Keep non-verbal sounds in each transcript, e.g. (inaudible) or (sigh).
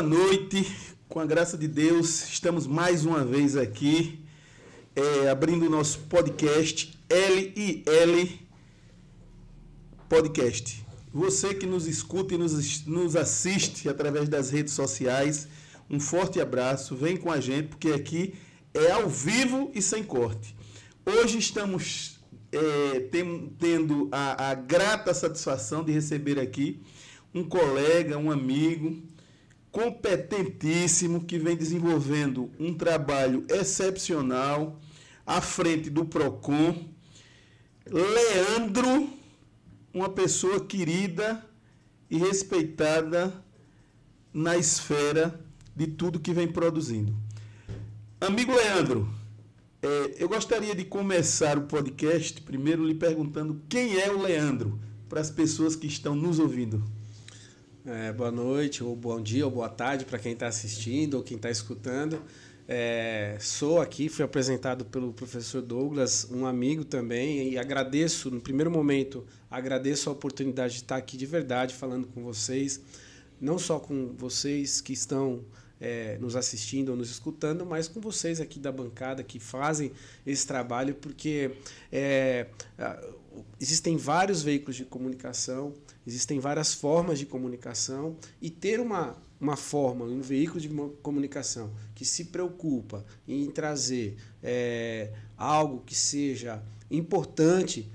Boa noite, com a graça de Deus, estamos mais uma vez aqui, é, abrindo o nosso podcast L e L Podcast. Você que nos escuta e nos, nos assiste através das redes sociais, um forte abraço, vem com a gente, porque aqui é ao vivo e sem corte. Hoje estamos é, tem, tendo a, a grata satisfação de receber aqui um colega, um amigo, competentíssimo que vem desenvolvendo um trabalho excepcional à frente do Procon. Leandro, uma pessoa querida e respeitada na esfera de tudo que vem produzindo. Amigo Leandro, é, eu gostaria de começar o podcast primeiro lhe perguntando quem é o Leandro, para as pessoas que estão nos ouvindo. É, boa noite, ou bom dia, ou boa tarde para quem está assistindo ou quem está escutando. É, sou aqui, fui apresentado pelo professor Douglas, um amigo também, e agradeço, no primeiro momento, agradeço a oportunidade de estar aqui de verdade falando com vocês, não só com vocês que estão é, nos assistindo ou nos escutando, mas com vocês aqui da bancada que fazem esse trabalho, porque é, existem vários veículos de comunicação, existem várias formas de comunicação, e ter uma, uma forma, um veículo de comunicação que se preocupa em trazer é, algo que seja importante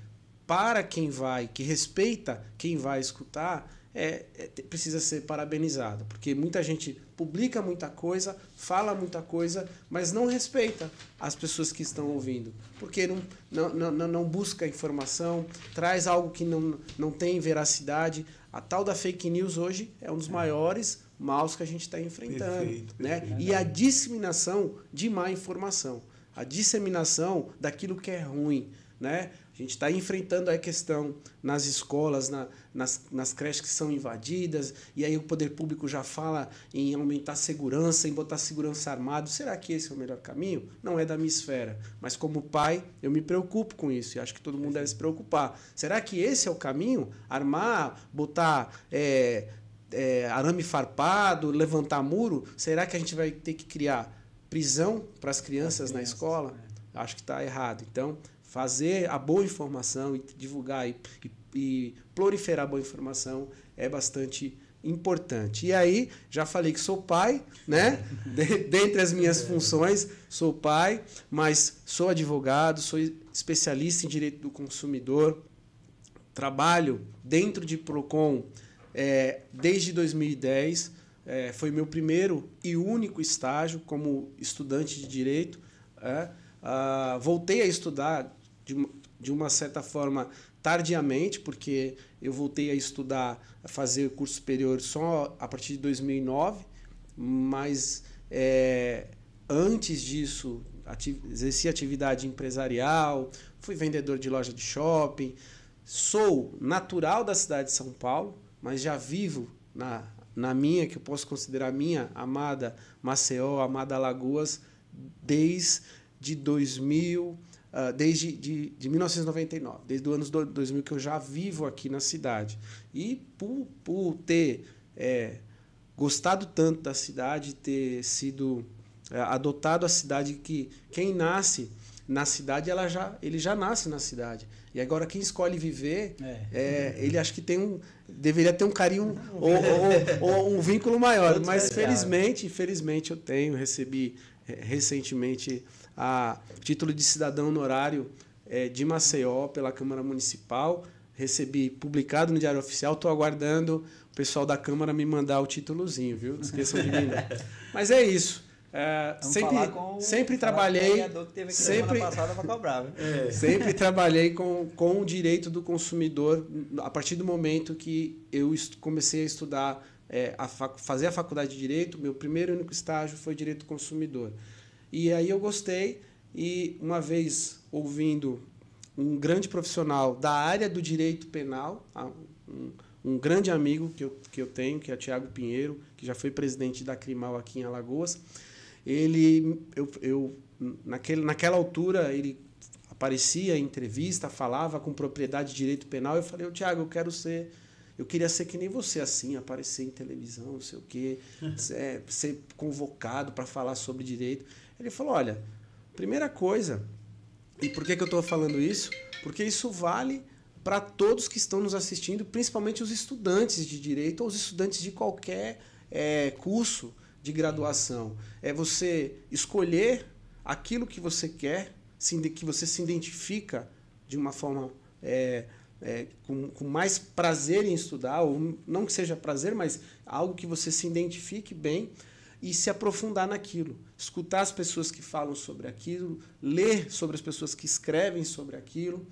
para quem vai, que respeita quem vai escutar, é, é, precisa ser parabenizado, porque muita gente publica muita coisa, fala muita coisa, mas não respeita as pessoas que estão ouvindo, porque não, não, não, não busca informação, traz algo que não, não tem veracidade. A tal da fake news hoje é um dos maiores maus que a gente está enfrentando. Perfeito, né? Perfeito. E a disseminação de má informação, a disseminação daquilo que é ruim. Né? A gente está enfrentando a questão nas escolas, na, nas, nas creches que são invadidas, e aí o poder público já fala em aumentar a segurança, em botar segurança armado. Será que esse é o melhor caminho? Não é da minha esfera. Mas como pai, eu me preocupo com isso, e acho que todo mundo deve se preocupar. Será que esse é o caminho? Armar, botar. É, é, arame farpado, levantar muro? Será que a gente vai ter que criar prisão para as crianças, crianças na escola? É. Acho que está errado. Então, fazer a boa informação e divulgar e, e, e proliferar a boa informação é bastante importante. E aí, já falei que sou pai, né? (laughs) Dentre as minhas funções, sou pai, mas sou advogado, sou especialista em direito do consumidor, trabalho dentro de Procon é, desde 2010. É, foi meu primeiro e único estágio como estudante de direito. É, voltei a estudar de, de uma certa forma tardiamente, porque eu voltei a estudar, a fazer curso superior só a partir de 2009, mas é, antes disso exerci atividade empresarial, fui vendedor de loja de shopping, sou natural da cidade de São Paulo, mas já vivo na, na minha, que eu posso considerar minha amada Maceió, amada Lagoas, desde 2000 uh, desde de, de 1999, desde o ano 2000 que eu já vivo aqui na cidade. E por, por ter é, gostado tanto da cidade, ter sido é, adotado a cidade que quem nasce na cidade ela já ele já nasce na cidade e agora quem escolhe viver é. é ele acho que tem um deveria ter um carinho ou, ou, ou, um vínculo maior mas felizmente felizmente eu tenho recebi recentemente a título de cidadão honorário é, de Maceió pela Câmara Municipal. Recebi publicado no Diário Oficial, estou aguardando o pessoal da Câmara me mandar o títulozinho, viu? Não esqueçam de mim. (laughs) Mas é isso. É, sempre com, sempre trabalhei sempre cobrar, é, (laughs) sempre trabalhei com, com o direito do consumidor a partir do momento que eu comecei a estudar é, a fazer a faculdade de direito meu primeiro e único estágio foi direito do consumidor e aí eu gostei e uma vez ouvindo um grande profissional da área do direito penal, um, um grande amigo que eu, que eu tenho, que é o Tiago Pinheiro, que já foi presidente da Crimal aqui em Alagoas, ele, eu, eu naquele, naquela altura, ele aparecia em entrevista, falava com propriedade de direito penal, eu falei, Tiago, eu quero ser eu queria ser que nem você, assim, aparecer em televisão, não sei o quê, (laughs) é, ser convocado para falar sobre direito. Ele falou: olha, primeira coisa, e por que, que eu estou falando isso? Porque isso vale para todos que estão nos assistindo, principalmente os estudantes de direito ou os estudantes de qualquer é, curso de graduação. É você escolher aquilo que você quer, que você se identifica de uma forma é, é, com, com, mais prazer em estudar, ou não que seja prazer, mas algo que você se identifique bem e se aprofundar naquilo. Escutar as pessoas que falam sobre aquilo, ler sobre as pessoas que escrevem sobre aquilo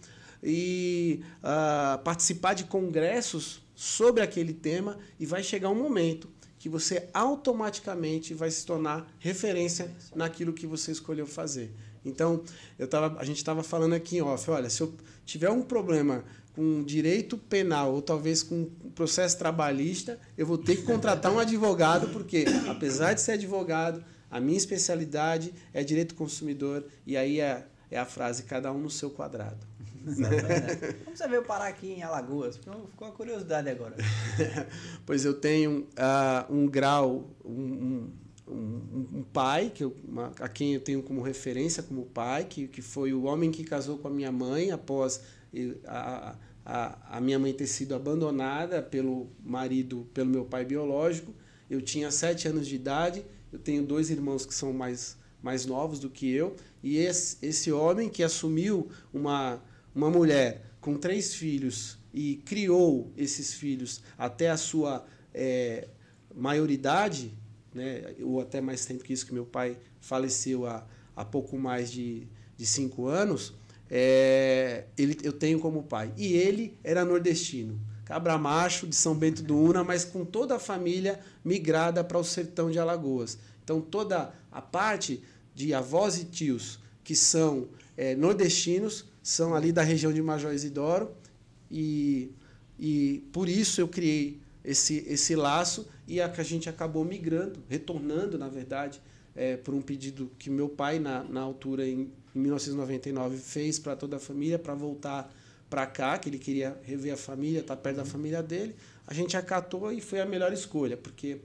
e uh, participar de congressos sobre aquele tema e vai chegar um momento que você automaticamente vai se tornar referência naquilo que você escolheu fazer. Então, eu tava, a gente estava falando aqui em off, olha, se eu tiver um problema com direito penal ou talvez com processo trabalhista, eu vou ter que contratar um advogado, porque apesar de ser advogado, a minha especialidade é direito consumidor, e aí é, é a frase cada um no seu quadrado. Como você veio parar aqui em Alagoas? Ficou a curiosidade agora. (laughs) pois eu tenho uh, um grau, um, um, um pai, que eu, uma, a quem eu tenho como referência como pai, que, que foi o homem que casou com a minha mãe após a, a, a minha mãe ter sido abandonada pelo marido, pelo meu pai biológico. Eu tinha sete anos de idade, eu tenho dois irmãos que são mais, mais novos do que eu, e esse, esse homem que assumiu uma uma mulher com três filhos e criou esses filhos até a sua é, maioridade, né, ou até mais tempo que isso, que meu pai faleceu há, há pouco mais de, de cinco anos, é, ele, eu tenho como pai. E ele era nordestino, cabra macho de São Bento do Una, mas com toda a família migrada para o sertão de Alagoas. Então, toda a parte de avós e tios que são é, nordestinos são ali da região de Major Isidoro e, e por isso eu criei esse, esse laço e a, a gente acabou migrando, retornando, na verdade, é, por um pedido que meu pai, na, na altura, em, em 1999, fez para toda a família, para voltar para cá, que ele queria rever a família, estar tá perto da família dele. A gente acatou e foi a melhor escolha, porque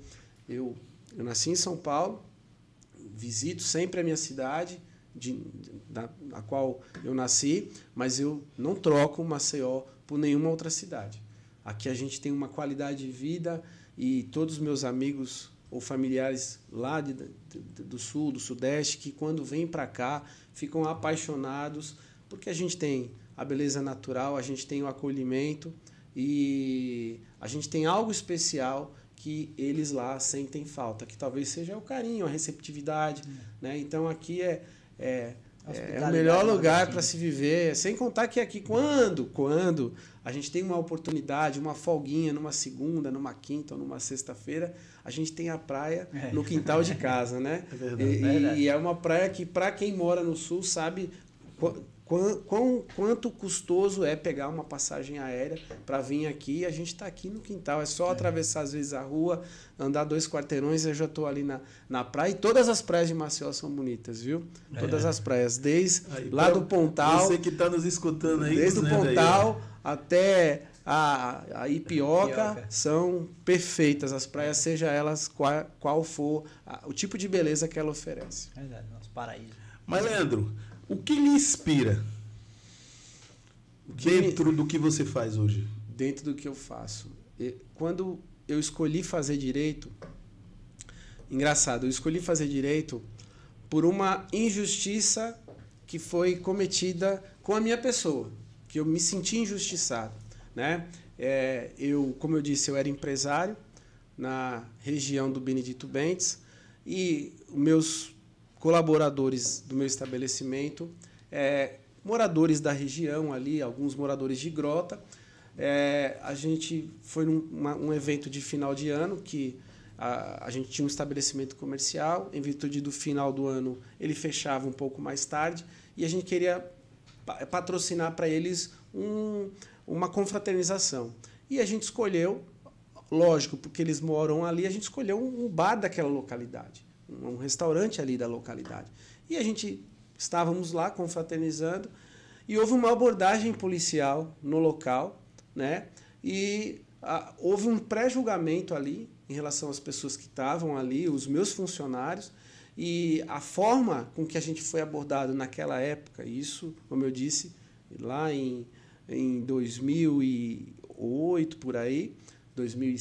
eu, eu nasci em São Paulo, visito sempre a minha cidade, de, da, qual eu nasci, mas eu não troco Maceió por nenhuma outra cidade. Aqui a gente tem uma qualidade de vida e todos os meus amigos ou familiares lá de, do sul, do sudeste, que quando vêm para cá ficam apaixonados, porque a gente tem a beleza natural, a gente tem o acolhimento e a gente tem algo especial que eles lá sentem falta, que talvez seja o carinho, a receptividade, hum. né? Então aqui é é, é, o melhor lugar para se viver. Sem contar que aqui, quando, quando a gente tem uma oportunidade, uma folguinha numa segunda, numa quinta ou numa sexta-feira, a gente tem a praia é. no quintal de casa, né? (laughs) É verdade. E, verdade. e é uma praia que, para quem mora no sul, sabe Quão, quão, quanto custoso é pegar uma passagem aérea para vir aqui? A gente está aqui no quintal, é só é. atravessar às vezes a rua, andar dois quarteirões e eu já estou ali na, na praia. E todas as praias de Maceió são bonitas, viu? É. Todas as praias, desde aí, lá do Pontal. Você que está nos escutando aí, desde o Pontal aí, até a, a Ipioca, Ipioca, são perfeitas as praias, seja elas qual, qual for a, o tipo de beleza que ela oferece. Verdade, nosso paraíso. Mas, Leandro, o que lhe inspira dentro do que você faz hoje? Dentro do que eu faço. Quando eu escolhi fazer direito, engraçado, eu escolhi fazer direito por uma injustiça que foi cometida com a minha pessoa, que eu me senti injustiçado, né? É, eu, como eu disse, eu era empresário na região do Benedito Bentes e meus colaboradores do meu estabelecimento, é, moradores da região ali, alguns moradores de Grota. É, a gente foi num uma, um evento de final de ano que a, a, gente tinha um estabelecimento comercial, em virtude do final do ano ele fechava um pouco mais tarde e a gente queria patrocinar para eles um, uma confraternização. E a gente escolheu, lógico, porque eles moram ali, a gente escolheu um bar daquela localidade um restaurante ali da localidade. E a gente estávamos lá confraternizando e houve uma abordagem policial no local, né? E ah, houve um pré-julgamento ali em relação às pessoas que estavam ali, os meus funcionários, e a forma com que a gente foi abordado naquela época, isso, como eu disse, lá em, em 2008 por aí, 2000,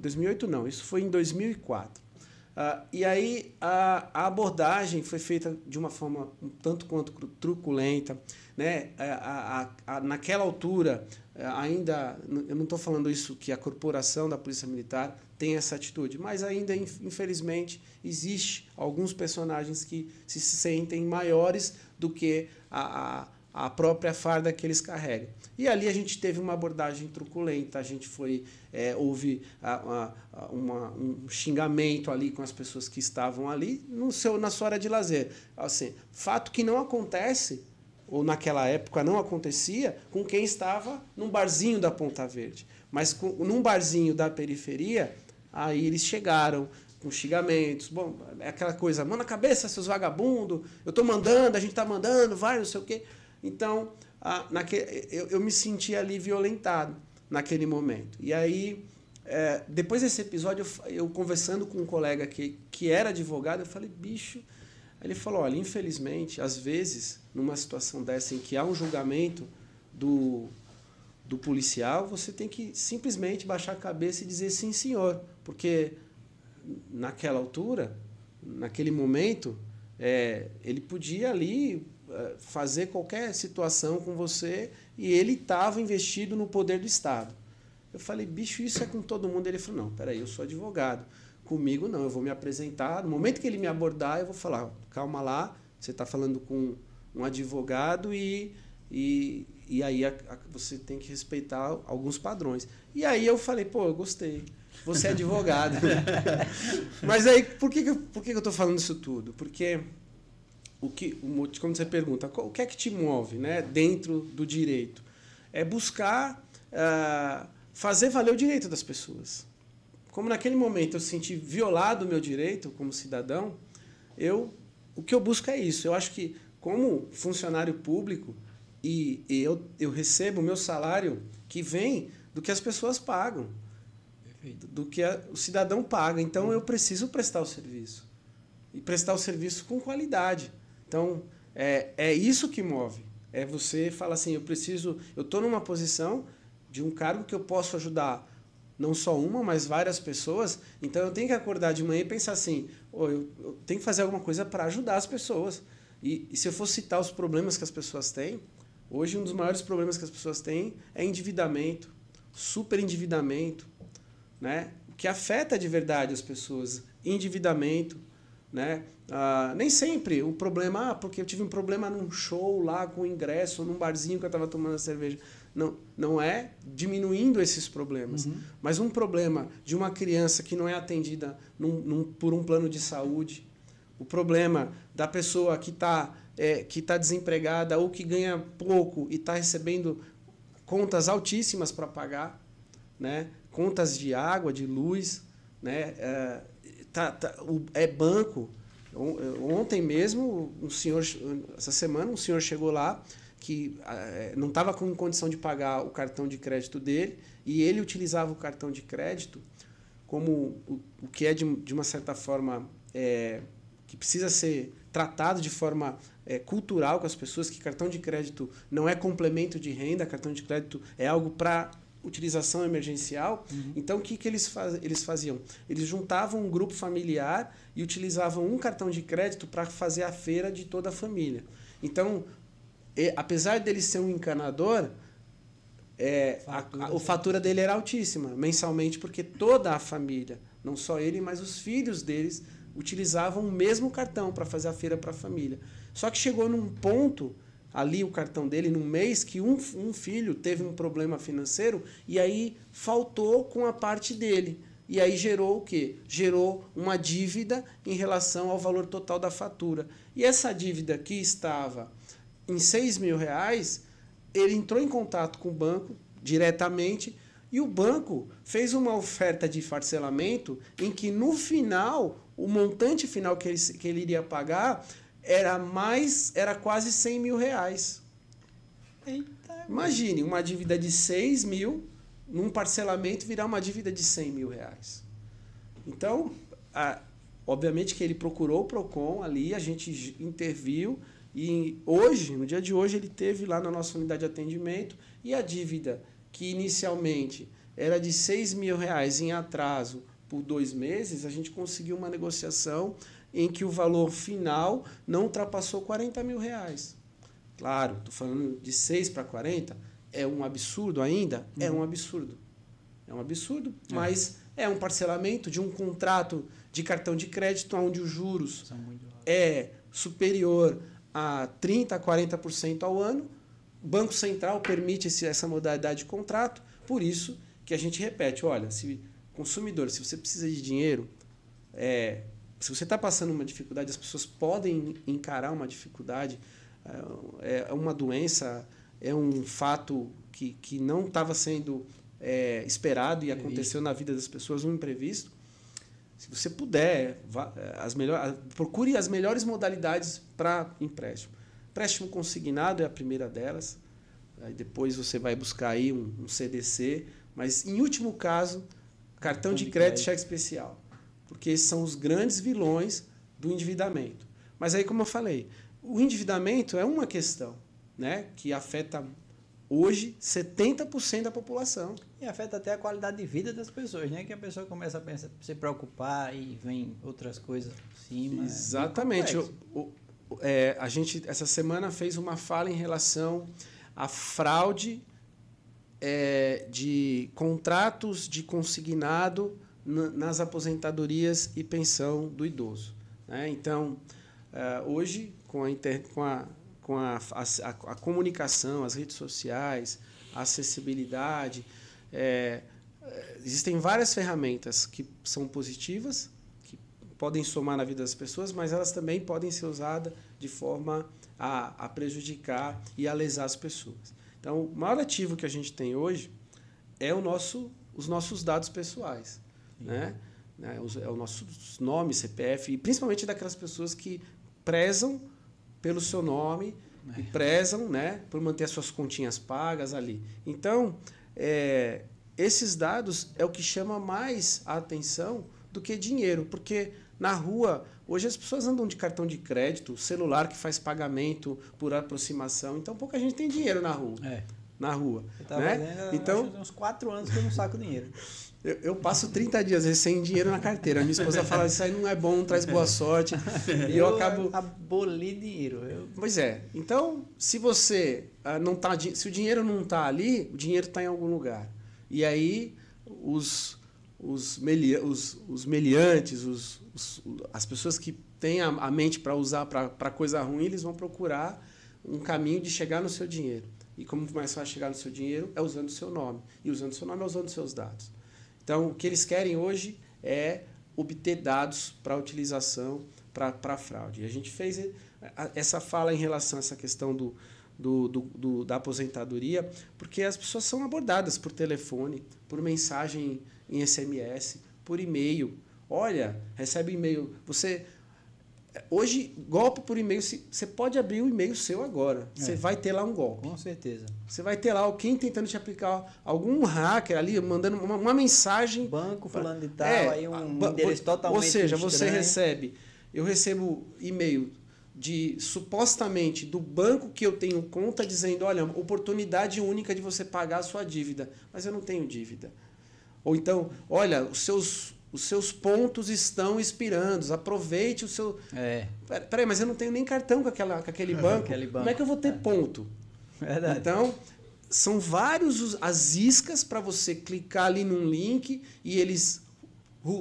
2008 não, isso foi em 2004. Uh, e aí a, a, abordagem foi feita de uma forma um tanto quanto truculenta. Né? A, a, naquela altura, ainda, eu não estou falando isso que a corporação da Polícia Militar tem essa atitude, mas ainda, infelizmente, existe alguns personagens que se sentem maiores do que a, a própria farda que eles carregam. E ali a gente teve uma abordagem truculenta, a gente foi, é, houve a, a, uma, um xingamento ali com as pessoas que estavam ali no seu, na sua hora de lazer. Assim, fato que não acontece, ou naquela época não acontecia, com quem estava num barzinho da Ponta Verde. Mas com, num barzinho da periferia, aí eles chegaram, com xingamentos. Bom, é aquela coisa, mão na cabeça, seus vagabundos, eu estou mandando, a gente está mandando, vai, não sei o quê. Então, a, naquele, eu, eu me senti ali violentado naquele momento. E aí, é, depois desse episódio, eu, eu, conversando com um colega que, que era advogado, eu falei, bicho. ele falou: olha, infelizmente, às vezes, numa situação dessa em que há um julgamento do, do policial, você tem que simplesmente baixar a cabeça e dizer sim, senhor. Porque naquela altura, naquele momento, é, ele podia ali fazer qualquer situação com você e ele estava investido no poder do Estado. Eu falei, bicho, isso é com todo mundo. Ele falou, não, peraí, eu sou advogado. Comigo não, eu vou me apresentar. No momento que ele me abordar, eu vou falar, calma lá, você está falando com um advogado e, e, e aí a, a, você tem que respeitar alguns padrões. E aí eu falei, pô, eu gostei. Você é advogado. (laughs) Mas aí, por que, por que eu estou falando isso tudo? Porque o que, quando você pergunta o que é que te move né, dentro do direito, é buscar uh, fazer valer o direito das pessoas. Como naquele momento eu senti violado o meu direito como cidadão, eu o que eu busco é isso. Eu acho que como funcionário público e, e eu, eu recebo o meu salário que vem do que as pessoas pagam, Perfeito. do que a, o cidadão paga. Então eu preciso prestar o serviço e prestar o serviço com qualidade. Então, é, é isso que move. É você falar assim, eu preciso, eu estou numa posição de um cargo que eu posso ajudar não só uma, mas várias pessoas. Então eu tenho que acordar de manhã e pensar assim, oh, eu, eu tenho que fazer alguma coisa para ajudar as pessoas. E, e, se eu for citar os problemas que as pessoas têm, hoje um dos maiores problemas que as pessoas têm é endividamento, superendividamento, né? O que afeta de verdade as pessoas, endividamento, né? Ah, nem sempre o problema, ah, porque eu tive um problema num show lá com ingresso, num barzinho que eu estava tomando cerveja. Não, não é diminuindo esses problemas, uhum. mas um problema de uma criança que não é atendida num, num, por um plano de saúde, o problema da pessoa que está é, que tá desempregada ou que ganha pouco e está recebendo contas altíssimas para pagar, né? contas de água, de luz, né? É, tá, tá, o, é banco. Ontem mesmo, um senhor, essa semana, um senhor chegou lá que é, não estava com condição de pagar o cartão de crédito dele e ele utilizava o cartão de crédito como o, o que é de, de uma certa forma é, que precisa ser tratado de forma é, cultural com as pessoas que cartão de crédito não é complemento de renda cartão de crédito é algo para utilização emergencial. Uhum. Então, o que, que eles, faz, eles faziam? Eles juntavam um grupo familiar e utilizavam um cartão de crédito para fazer a feira de toda a família. Então, e, apesar dele ser um encanador, é, fatura, a, a, a fatura dele era altíssima mensalmente, porque toda a família, não só ele, mas os filhos deles, utilizavam o mesmo cartão para fazer a feira para a família. Só que chegou num ponto ali o cartão dele num mês que um, um filho teve um problema financeiro e aí faltou com a parte dele. E aí gerou o quê? Gerou uma dívida em relação ao valor total da fatura. E essa dívida que estava em 6 mil reais, ele entrou em contato com o banco diretamente e o banco fez uma oferta de parcelamento em que no final, o montante final que ele, que ele iria pagar era mais, era quase 100 mil reais. Eita, Imagine, uma dívida de 6 mil, num parcelamento, virar uma dívida de 100 mil reais. Então, a, obviamente que ele procurou o PROCON ali, a gente interviu e hoje, no dia de hoje, ele teve lá na nossa unidade de atendimento e a dívida que inicialmente era de 6 mil reais em atraso por dois meses, a gente conseguiu uma negociação em que o valor final não ultrapassou 40 mil reais. Claro, estou falando de 6 para 40, é um absurdo ainda? É uhum. É um absurdo. É um absurdo, é. mas é um parcelamento de um contrato de cartão de crédito onde os juros é superior a 30% a 40% ao ano. O Banco Central permite esse, essa modalidade de contrato, por isso que a gente repete, olha, se consumidor, se você precisa de dinheiro, é, se você está passando uma dificuldade, as pessoas podem encarar uma dificuldade, é, é uma doença, é um fato que, que não estava sendo é, esperado e aconteceu na vida das pessoas, um imprevisto. Se você puder, vá, as melhor, procure as melhores modalidades para empréstimo. Empréstimo consignado é a primeira delas. Aí depois você vai buscar aí um, um CDC, mas em último caso, cartão de crédito, cheque especial, porque esses são os grandes vilões do endividamento. Mas aí, como eu falei, o endividamento é uma questão, né, que afeta hoje 70% da população. E afeta até a qualidade de vida das pessoas, né? Que a pessoa começa a pensar, se preocupar e vem outras coisas por cima. É Exatamente. É o, o, é, a gente, essa semana, fez uma fala em relação à fraude é, de contratos de consignado nas aposentadorias e pensão do idoso. Né? Então, é, hoje, com a, inter, com a com a, a, a comunicação, as redes sociais, a acessibilidade. É, é, existem várias ferramentas que são positivas, que podem somar na vida das pessoas, mas elas também podem ser usadas de forma a, a prejudicar e a lesar as pessoas. Então, o maior ativo que a gente tem hoje é o nosso, os nossos dados pessoais. Né? É, os, é o nosso nome, CPF, e principalmente daquelas pessoas que prezam pelo seu nome é. e prezam né, por manter as suas continhas pagas ali. Então, é, esses dados é o que chama mais a atenção do que dinheiro, porque na rua, hoje as pessoas andam de cartão de crédito, celular que faz pagamento por aproximação, então pouca gente tem dinheiro na rua. É. Na rua. né? então, uns quatro anos que eu não saco dinheiro. (laughs) Eu, eu, passo 30 dias sem dinheiro na carteira. Minha esposa fala, isso aí não é bom, não traz boa (laughs) sorte. e eu, eu acabo. Aboli dinheiro. Eu... Pois é. Então, se você ah, não tá. Se o dinheiro não está ali, o dinheiro está em algum lugar. E aí os, os, meli, os, os meliantes, os, os, as pessoas que têm a, a mente para usar para coisa ruim, eles vão procurar um caminho de chegar no seu dinheiro. E como mais fácil chegar no seu dinheiro é usando o seu nome. E usando o seu nome é usando os seus dados. Então, o que eles querem hoje é obter dados para utilização para fraude. E a gente fez essa fala em relação a essa questão do, do, do, do, da aposentadoria, porque as pessoas são abordadas por telefone, por mensagem em SMS, por e-mail. Olha, recebe e-mail. Você Hoje, golpe por e-mail, você pode abrir o e-mail seu agora. Você é. vai ter lá um golpe. Com certeza. Você vai ter lá alguém tentando te aplicar algum hacker ali, mandando uma, uma mensagem. Banco fulano de tal, é, aí um endereço totalmente Ou seja, estranho. você recebe. Eu recebo e-mail de supostamente do banco que eu tenho conta dizendo, olha, oportunidade única de você pagar a sua dívida, mas eu não tenho dívida. Ou então, olha, os seus os seus pontos estão expirando. Aproveite o seu. É. Peraí, mas eu não tenho nem cartão com, aquela, com aquele, (laughs) banco. aquele banco. Como é que eu vou ter é. ponto? Verdade. Então, são vários as iscas para você clicar ali num link e eles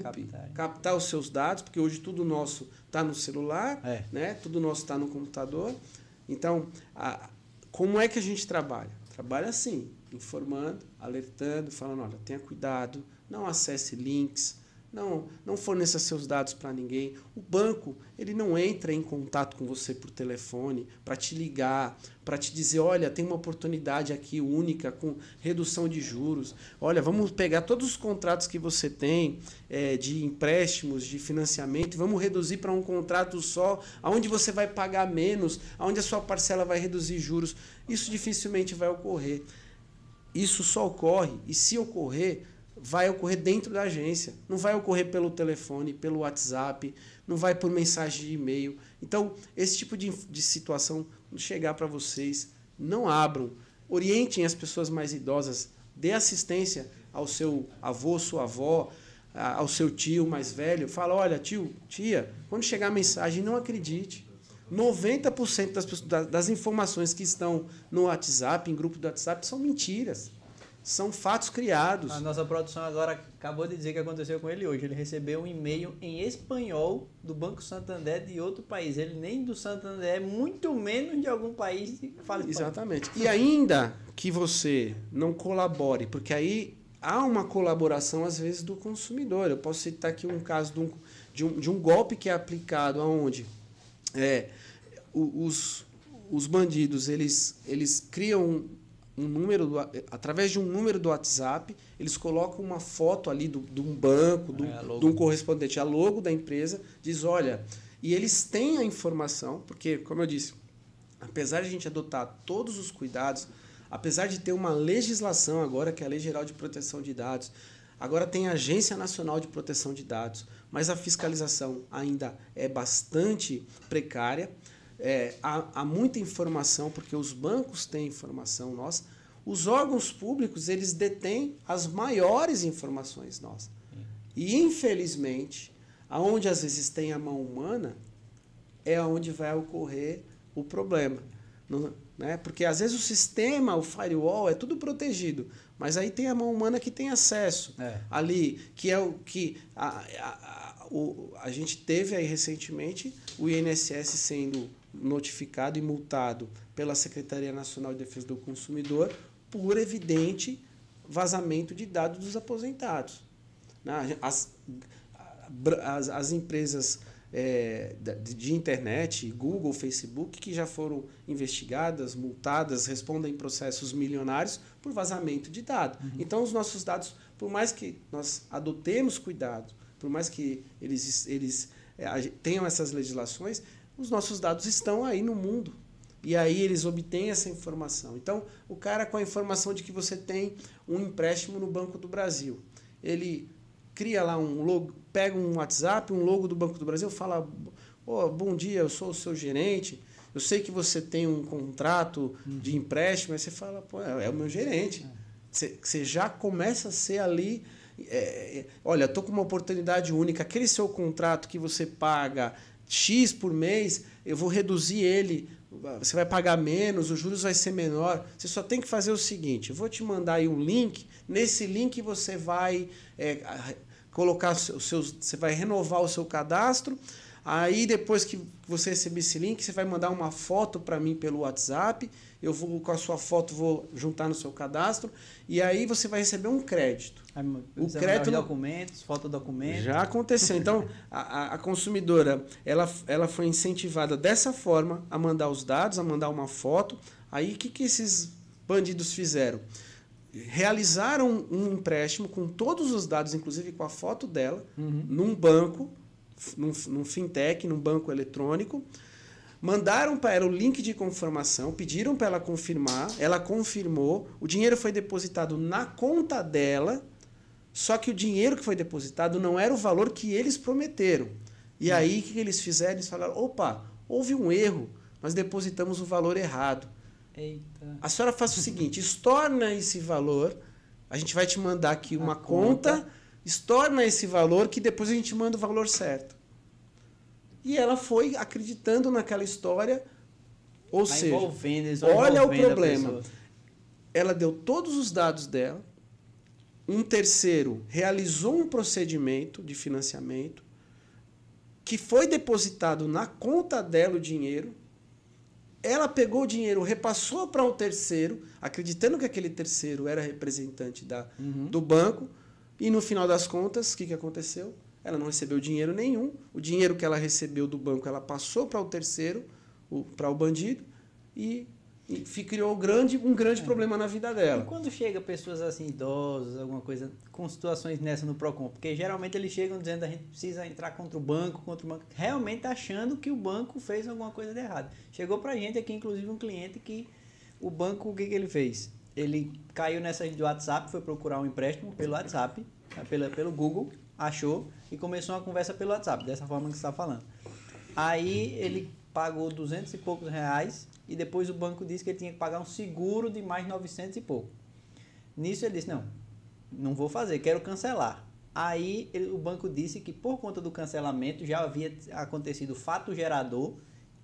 captar. captar os seus dados, porque hoje tudo nosso está no celular, é. né? tudo nosso está no computador. Então, a, como é que a gente trabalha? Trabalha assim, informando, alertando, falando, olha, tenha cuidado, não acesse links, não, não forneça seus dados para ninguém. O banco, ele não entra em contato com você por telefone para te ligar, para te dizer, olha, tem uma oportunidade aqui única com redução de juros. Olha, vamos pegar todos os contratos que você tem é, de empréstimos, de financiamento, e vamos reduzir para um contrato só, aonde você vai pagar menos, aonde a sua parcela vai reduzir juros. Isso dificilmente vai ocorrer. isso só ocorre, e se ocorrer, vai ocorrer dentro da agência. Não vai ocorrer pelo telefone, pelo WhatsApp, não vai por mensagem de e-mail. Então, esse tipo de, de situação, quando chegar para vocês, não abram. Orientem as pessoas mais idosas, dê assistência ao seu avô, sua avó, ao seu tio mais velho. Fala: olha, tio, tia, quando chegar a mensagem, não acredite. 90% das, das informações que estão no WhatsApp, em grupo do WhatsApp, são mentiras. São fatos criados. A nossa produção agora acabou de dizer que aconteceu com ele hoje. Ele recebeu um e-mail em espanhol do Banco Santander de outro país. Ele nem do Santander, muito menos de algum país que fala espanhol. Exatamente. E ainda que você não colabore, porque aí há uma colaboração, às vezes, do consumidor. Eu posso citar aqui um caso de um, de um, de um golpe que é aplicado aonde é, os, os bandidos eles, eles criam um número, do, através de um número do WhatsApp, eles colocam uma foto ali do, de um banco, do, é, de um correspondente, a logo da empresa, diz, olha, e eles têm a informação, porque, como eu disse, apesar de a gente adotar todos os cuidados, apesar de ter uma legislação agora, que é a Lei Geral de Proteção de Dados, agora tem a Agência Nacional de Proteção de Dados, mas a fiscalização ainda é bastante precária é, há, há, muita informação, porque os bancos têm informação nossa, os órgãos públicos eles detêm as maiores informações nossas. E, infelizmente, aonde às vezes tem a mão humana, é onde vai ocorrer o problema. Não, né? Porque às vezes o sistema, o firewall, é tudo protegido, mas aí tem a mão humana que tem acesso é. ali, que é o que a, a, a, o, a gente teve aí recentemente o INSS sendo notificado e multado pela Secretaria Nacional de Defesa do Consumidor por evidente vazamento de dados dos aposentados. Né? As, as, as empresas é, de internet, Google, Facebook, que já foram investigadas, multadas, respondem processos milionários por vazamento de dados. Uhum. Então, os nossos dados, por mais que nós adotemos cuidado, por mais que eles, eles é, tenham essas legislações, os nossos dados estão aí no mundo. E aí eles obtêm essa informação. Então, o cara com a informação de que você tem um empréstimo no Banco do Brasil, ele cria lá um logo, pega um WhatsApp, um logo do Banco do Brasil, fala: oh, "Bom dia, eu sou o seu gerente. Eu sei que você tem um contrato de empréstimo". Aí você fala: "Pô, é, é o meu gerente". Você, você já começa a ser ali é, é olha, estou com uma oportunidade única. Aquele seu contrato que você paga X por mês, eu vou reduzir ele, você vai pagar menos, os juros vai ser menor. Você só tem que fazer o seguinte: eu vou te mandar aí um link. Nesse link você vai é, colocar os seus, você vai renovar o seu cadastro. Aí depois que você receber esse link, você vai mandar uma foto para mim pelo WhatsApp. Eu vou com a sua foto vou juntar no seu cadastro e aí você vai receber um crédito. O crédito documentos, foto documento. Já aconteceu. Então a, a consumidora ela, ela foi incentivada dessa forma a mandar os dados, a mandar uma foto. Aí o que, que esses bandidos fizeram? Realizaram um empréstimo com todos os dados, inclusive com a foto dela, uhum. num banco num, num fintech, num banco eletrônico. Mandaram para ela o link de confirmação, pediram para ela confirmar, ela confirmou, o dinheiro foi depositado na conta dela, só que o dinheiro que foi depositado não era o valor que eles prometeram. E aí o que eles fizeram? Eles falaram: opa, houve um erro, nós depositamos o valor errado. Eita. A senhora faz o seguinte: estorna esse valor, a gente vai te mandar aqui uma conta, conta estorna esse valor que depois a gente manda o valor certo. E ela foi acreditando naquela história, ou Vai seja, olha o problema. Ela deu todos os dados dela, um terceiro realizou um procedimento de financiamento que foi depositado na conta dela o dinheiro. Ela pegou o dinheiro, repassou para um terceiro, acreditando que aquele terceiro era representante da, uhum. do banco, e no final das contas, o que, que aconteceu? Ela não recebeu dinheiro nenhum. O dinheiro que ela recebeu do banco, ela passou para o terceiro, para o bandido, e, e criou grande, um grande é. problema na vida dela. E quando chega pessoas assim, idosos, alguma coisa, com situações nessa no PROCON? Porque geralmente eles chegam dizendo que a gente precisa entrar contra o banco, contra o banco, realmente achando que o banco fez alguma coisa de errado. Chegou para a gente aqui, inclusive, um cliente que o banco, o que, que ele fez? ele caiu nessa do WhatsApp, foi procurar um empréstimo pelo WhatsApp, tá? pela, pelo Google, achou e começou uma conversa pelo WhatsApp, dessa forma que você está falando. Aí ele pagou 200 e poucos reais e depois o banco disse que ele tinha que pagar um seguro de mais 900 e pouco. Nisso ele disse: Não, não vou fazer, quero cancelar. Aí ele, o banco disse que por conta do cancelamento já havia acontecido fato gerador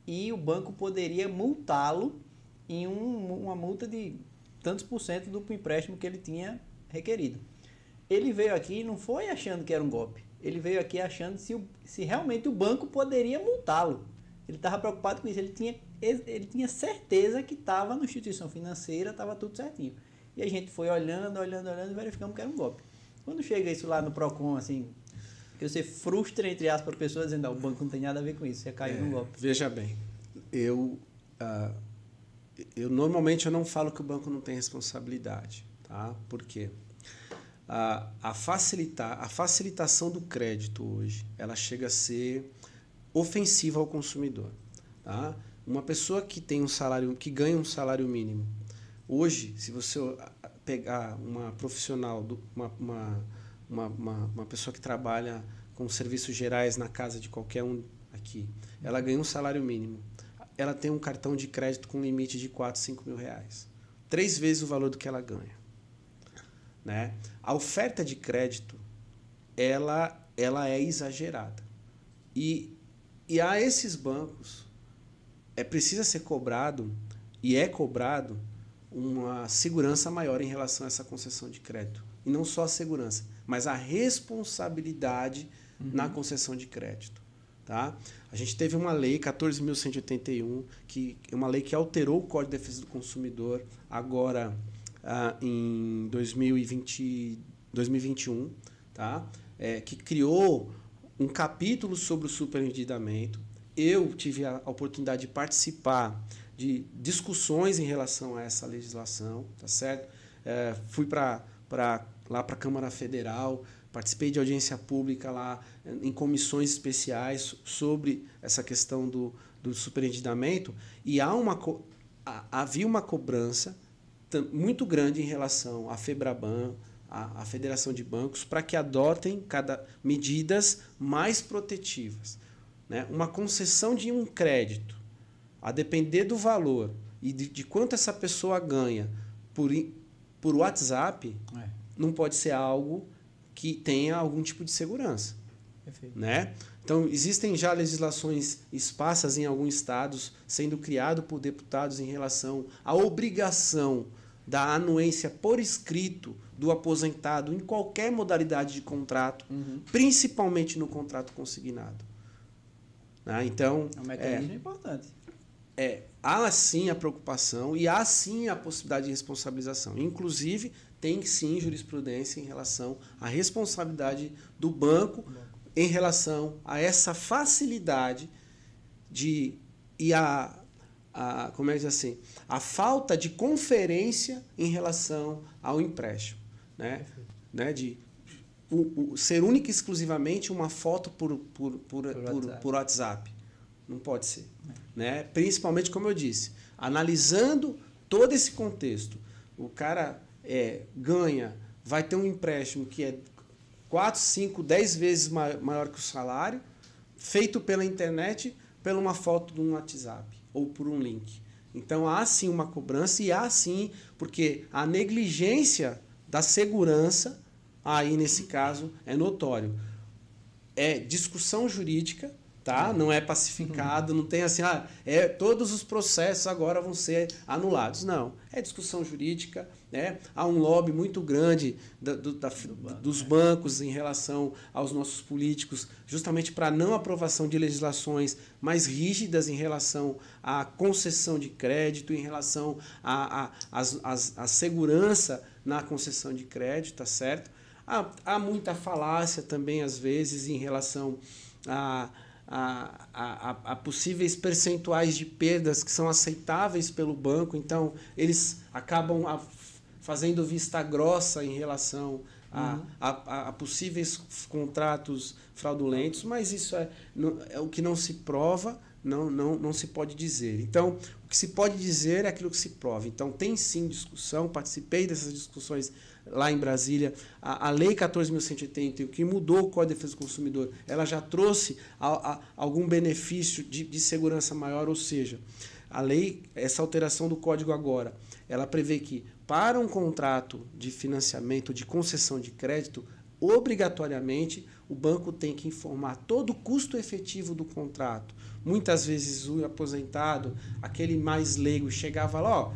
e o banco poderia multá-lo em um, uma multa de tantos por cento do empréstimo que ele tinha requerido. Ele veio aqui não foi achando que era um golpe. Ele veio aqui achando se, se realmente o banco poderia multá-lo. Ele estava preocupado com isso. Ele tinha, ele tinha certeza que estava na instituição financeira, estava tudo certinho. E a gente foi olhando, olhando, olhando e verificamos que era um golpe. Quando chega isso lá no PROCON, assim, que você frustra, entre aspas, a pessoa dizendo, o banco não tem nada a ver com isso, você caiu é, no golpe. Veja bem, eu, uh, eu normalmente eu não falo que o banco não tem responsabilidade, tá? Por quê? A, a, facilitar, a facilitação do crédito hoje, ela chega a ser ofensiva ao consumidor, tá? Uma pessoa que tem um salário, que ganha um salário mínimo, hoje, se você pegar uma profissional, uma, uma, uma, uma, pessoa que trabalha com serviços gerais na casa de qualquer um aqui, ela ganha um salário mínimo. Ela tem um cartão de crédito com limite de 4, 5 mil reais. Três vezes o valor do que ela ganha. Né? A oferta de crédito, ela, ela é exagerada. E, e a esses bancos, é precisa ser cobrado, e é cobrado, uma segurança maior em relação a essa concessão de crédito. E não só a segurança, mas a responsabilidade uhum. na concessão de crédito. Tá? A gente teve uma lei, 14.181, que é uma lei que alterou o Código de Defesa do Consumidor agora ah, em 2020, 2021, tá? É, que criou um capítulo sobre o superendividamento. Eu tive a oportunidade de participar de discussões em relação a essa legislação, tá certo? É, fui para lá para a Câmara Federal, participei de audiência pública lá em comissões especiais sobre essa questão do, do superendividamento e há uma, havia uma cobrança muito grande em relação à FEBRABAN, à, à Federação de Bancos, para que adotem cada medidas mais protetivas. Né? Uma concessão de um crédito a depender do valor e de, de quanto essa pessoa ganha por, por WhatsApp, é. não pode ser algo que tenha algum tipo de segurança. Perfeito. Né? Então, existem já legislações esparsas em alguns estados sendo criado por deputados em relação à obrigação da anuência por escrito do aposentado em qualquer modalidade de contrato, uhum. principalmente no contrato consignado. Né? Então, é um mecanismo é, importante é, há sim a preocupação e há sim a possibilidade de responsabilização. Inclusive, tem sim jurisprudência em relação à responsabilidade do banco em relação a essa facilidade de e a, a como é que diz assim a falta de conferência em relação ao empréstimo né, né de o, o, ser única e exclusivamente uma foto por, por, por, por, por WhatsApp. WhatsApp. Não pode ser. É né? principalmente, como eu disse, analisando todo esse contexto. O cara é, ganha, vai ter um empréstimo que é 4, 5, 10 vezes maior que o salário, feito pela internet, pela uma foto de um WhatsApp ou por um link. Então há sim uma cobrança e há sim, porque a negligência da segurança, aí nesse caso, é notório. É discussão jurídica tá? Não é pacificado, não tem assim, ah, é, todos os processos agora vão ser anulados. Não, é discussão jurídica, né? Há um lobby muito grande da, do, da, dos né? bancos em relação aos nossos políticos, justamente para não aprovação de legislações mais rígidas em relação à concessão de crédito, em relação à a, a, a, a, segurança na concessão de crédito, tá certo? Há, há muita falácia também, às vezes, em relação a a, a, a, possíveis percentuais de perdas que são aceitáveis pelo banco, então eles acabam a, fazendo vista grossa em relação a, uhum. a, a, possíveis contratos fraudulentos, mas isso é, é o que não se prova, não, não, não se pode dizer. Então, o que se pode dizer é aquilo que se prova. Então, tem sim discussão, participei dessas discussões lá em Brasília. A, a Lei 14.180, o que mudou o Código de Defesa do Consumidor, ela já trouxe a, a, algum benefício de, de segurança maior, ou seja, a lei, essa alteração do código agora, ela prevê que para um contrato de financiamento, de concessão de crédito, obrigatoriamente o banco tem que informar todo o custo efetivo do contrato. Muitas vezes o aposentado, aquele mais leigo, chegava lá, ó,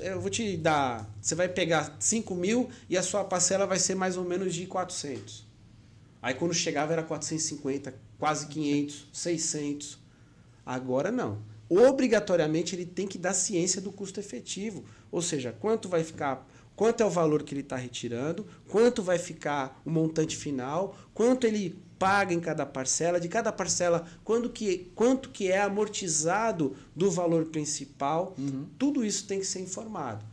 eu vou te dar, você vai pegar 5 mil e a sua parcela vai ser mais ou menos de 400. Aí quando chegava era 450, quase 500, 600. Agora não. Obrigatoriamente ele tem que dar ciência do custo efetivo, ou seja, quanto vai ficar quanto é o valor que ele está retirando, quanto vai ficar o montante final, quanto ele paga em cada parcela, de cada parcela, quando que, quanto que é amortizado do valor principal, uhum. tudo isso tem que ser informado.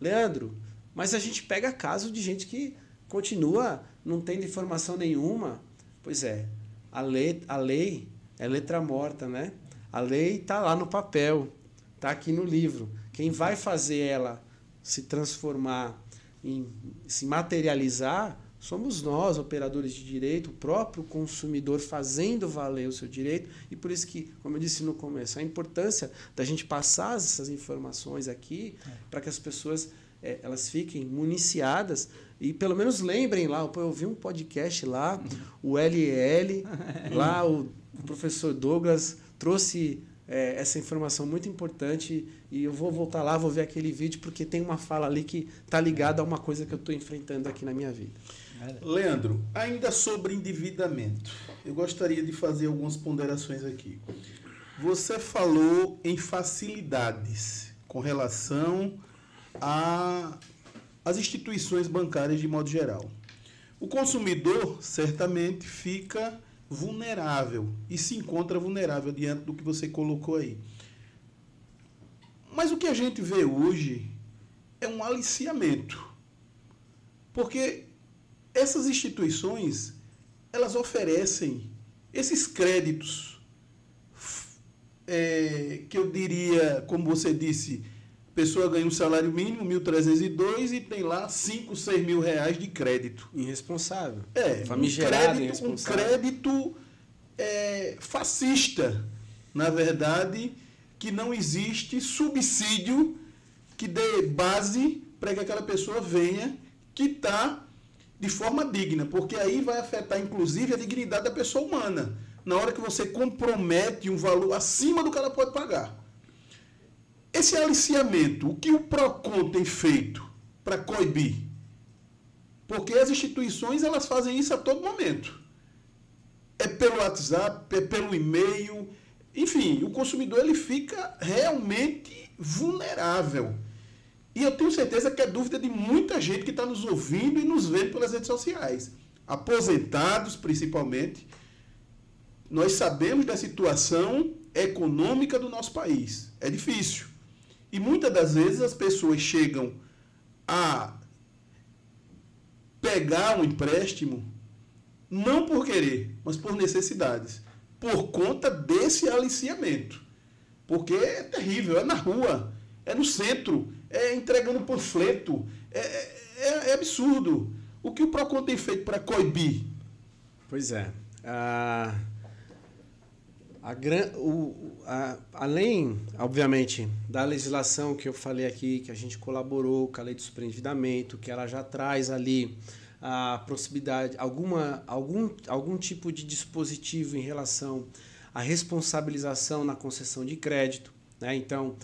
Leandro, mas a gente pega caso de gente que continua não tendo informação nenhuma. Pois é, a lei, a lei é letra morta, né? A lei está lá no papel, está aqui no livro. Quem vai fazer ela se transformar, em se materializar, somos nós, operadores de direito, o próprio consumidor fazendo valer o seu direito. E por isso que, como eu disse no começo, a importância da gente passar essas informações aqui é. para que as pessoas é, elas fiquem municiadas e pelo menos lembrem lá, eu vi um podcast lá, o LL, (laughs) lá o professor Douglas trouxe é, essa informação muito importante e eu vou voltar lá, vou ver aquele vídeo porque tem uma fala ali que está ligada a uma coisa que eu estou enfrentando aqui na minha vida. Leandro, ainda sobre endividamento, eu gostaria de fazer algumas ponderações aqui. Você falou em facilidades com relação às instituições bancárias de modo geral. O consumidor certamente fica vulnerável e se encontra vulnerável diante do que você colocou aí. Mas o que a gente vê hoje é um aliciamento. Porque essas instituições, elas oferecem esses créditos é, que eu diria, como você disse, pessoa ganha um salário mínimo, 1.302, e tem lá 5, 6 mil reais de crédito. Irresponsável. É, Famigerado, um crédito, um crédito é, fascista, na verdade, que não existe subsídio que dê base para que aquela pessoa venha quitar de forma digna, porque aí vai afetar inclusive a dignidade da pessoa humana. Na hora que você compromete um valor acima do que ela pode pagar. Esse aliciamento, o que o PROCON tem feito para coibir? Porque as instituições elas fazem isso a todo momento. É pelo WhatsApp, é pelo e-mail, enfim, o consumidor ele fica realmente vulnerável. E eu tenho certeza que é dúvida de muita gente que está nos ouvindo e nos vendo pelas redes sociais. Aposentados, principalmente. Nós sabemos da situação econômica do nosso país. É difícil. E muitas das vezes as pessoas chegam a pegar um empréstimo não por querer, mas por necessidades, por conta desse aliciamento. Porque é terrível, é na rua, é no centro, é entregando panfleto, é, é, é absurdo. O que o PROCON tem feito para coibir? Pois é. Ah, a, o, a, além, obviamente, da legislação que eu falei aqui, que a gente colaborou com a lei de superendividamento, que ela já traz ali a possibilidade, alguma, algum, algum tipo de dispositivo em relação à responsabilização na concessão de crédito. Né? Então,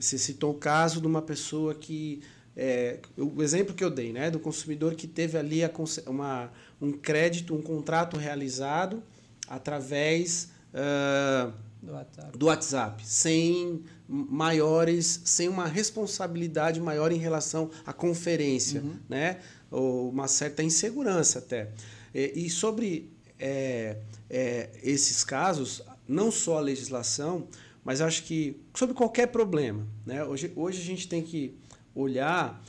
você citou o caso de uma pessoa que. É, o exemplo que eu dei, né, do consumidor que teve ali a, uma, um crédito, um contrato realizado através uh, do, WhatsApp. do WhatsApp, sem maiores, sem uma responsabilidade maior em relação à conferência, uhum. né? Ou uma certa insegurança até. E, e sobre é, é, esses casos, não só a legislação, mas acho que sobre qualquer problema, né? Hoje, hoje a gente tem que olhar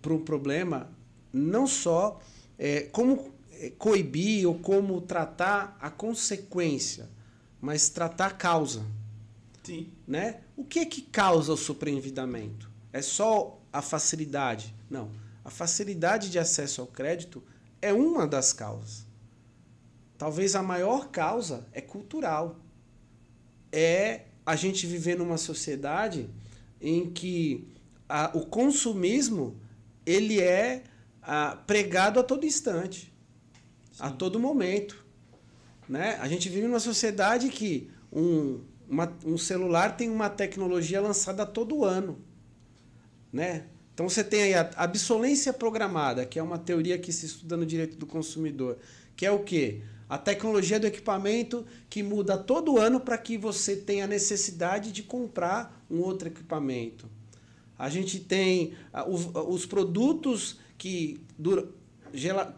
para um problema não só é, como é, coibir ou como tratar a consequência, mas tratar a causa. Sim. Né? O que é que causa o superendividamento? É só a facilidade? Não. A facilidade de acesso ao crédito é uma das causas. Talvez a maior causa é cultural. É a gente viver numa sociedade em que a, o consumismo ele é a, pregado a todo instante, Sim. a todo momento. Né? A gente vive numa sociedade que um, uma, um celular tem uma tecnologia lançada todo ano. Né? Então você tem aí a obsolência programada, que é uma teoria que se estuda no direito do consumidor, que é o quê? A tecnologia do equipamento que muda todo ano para que você tenha necessidade de comprar um outro equipamento. A gente tem os, os produtos que duram. Gela,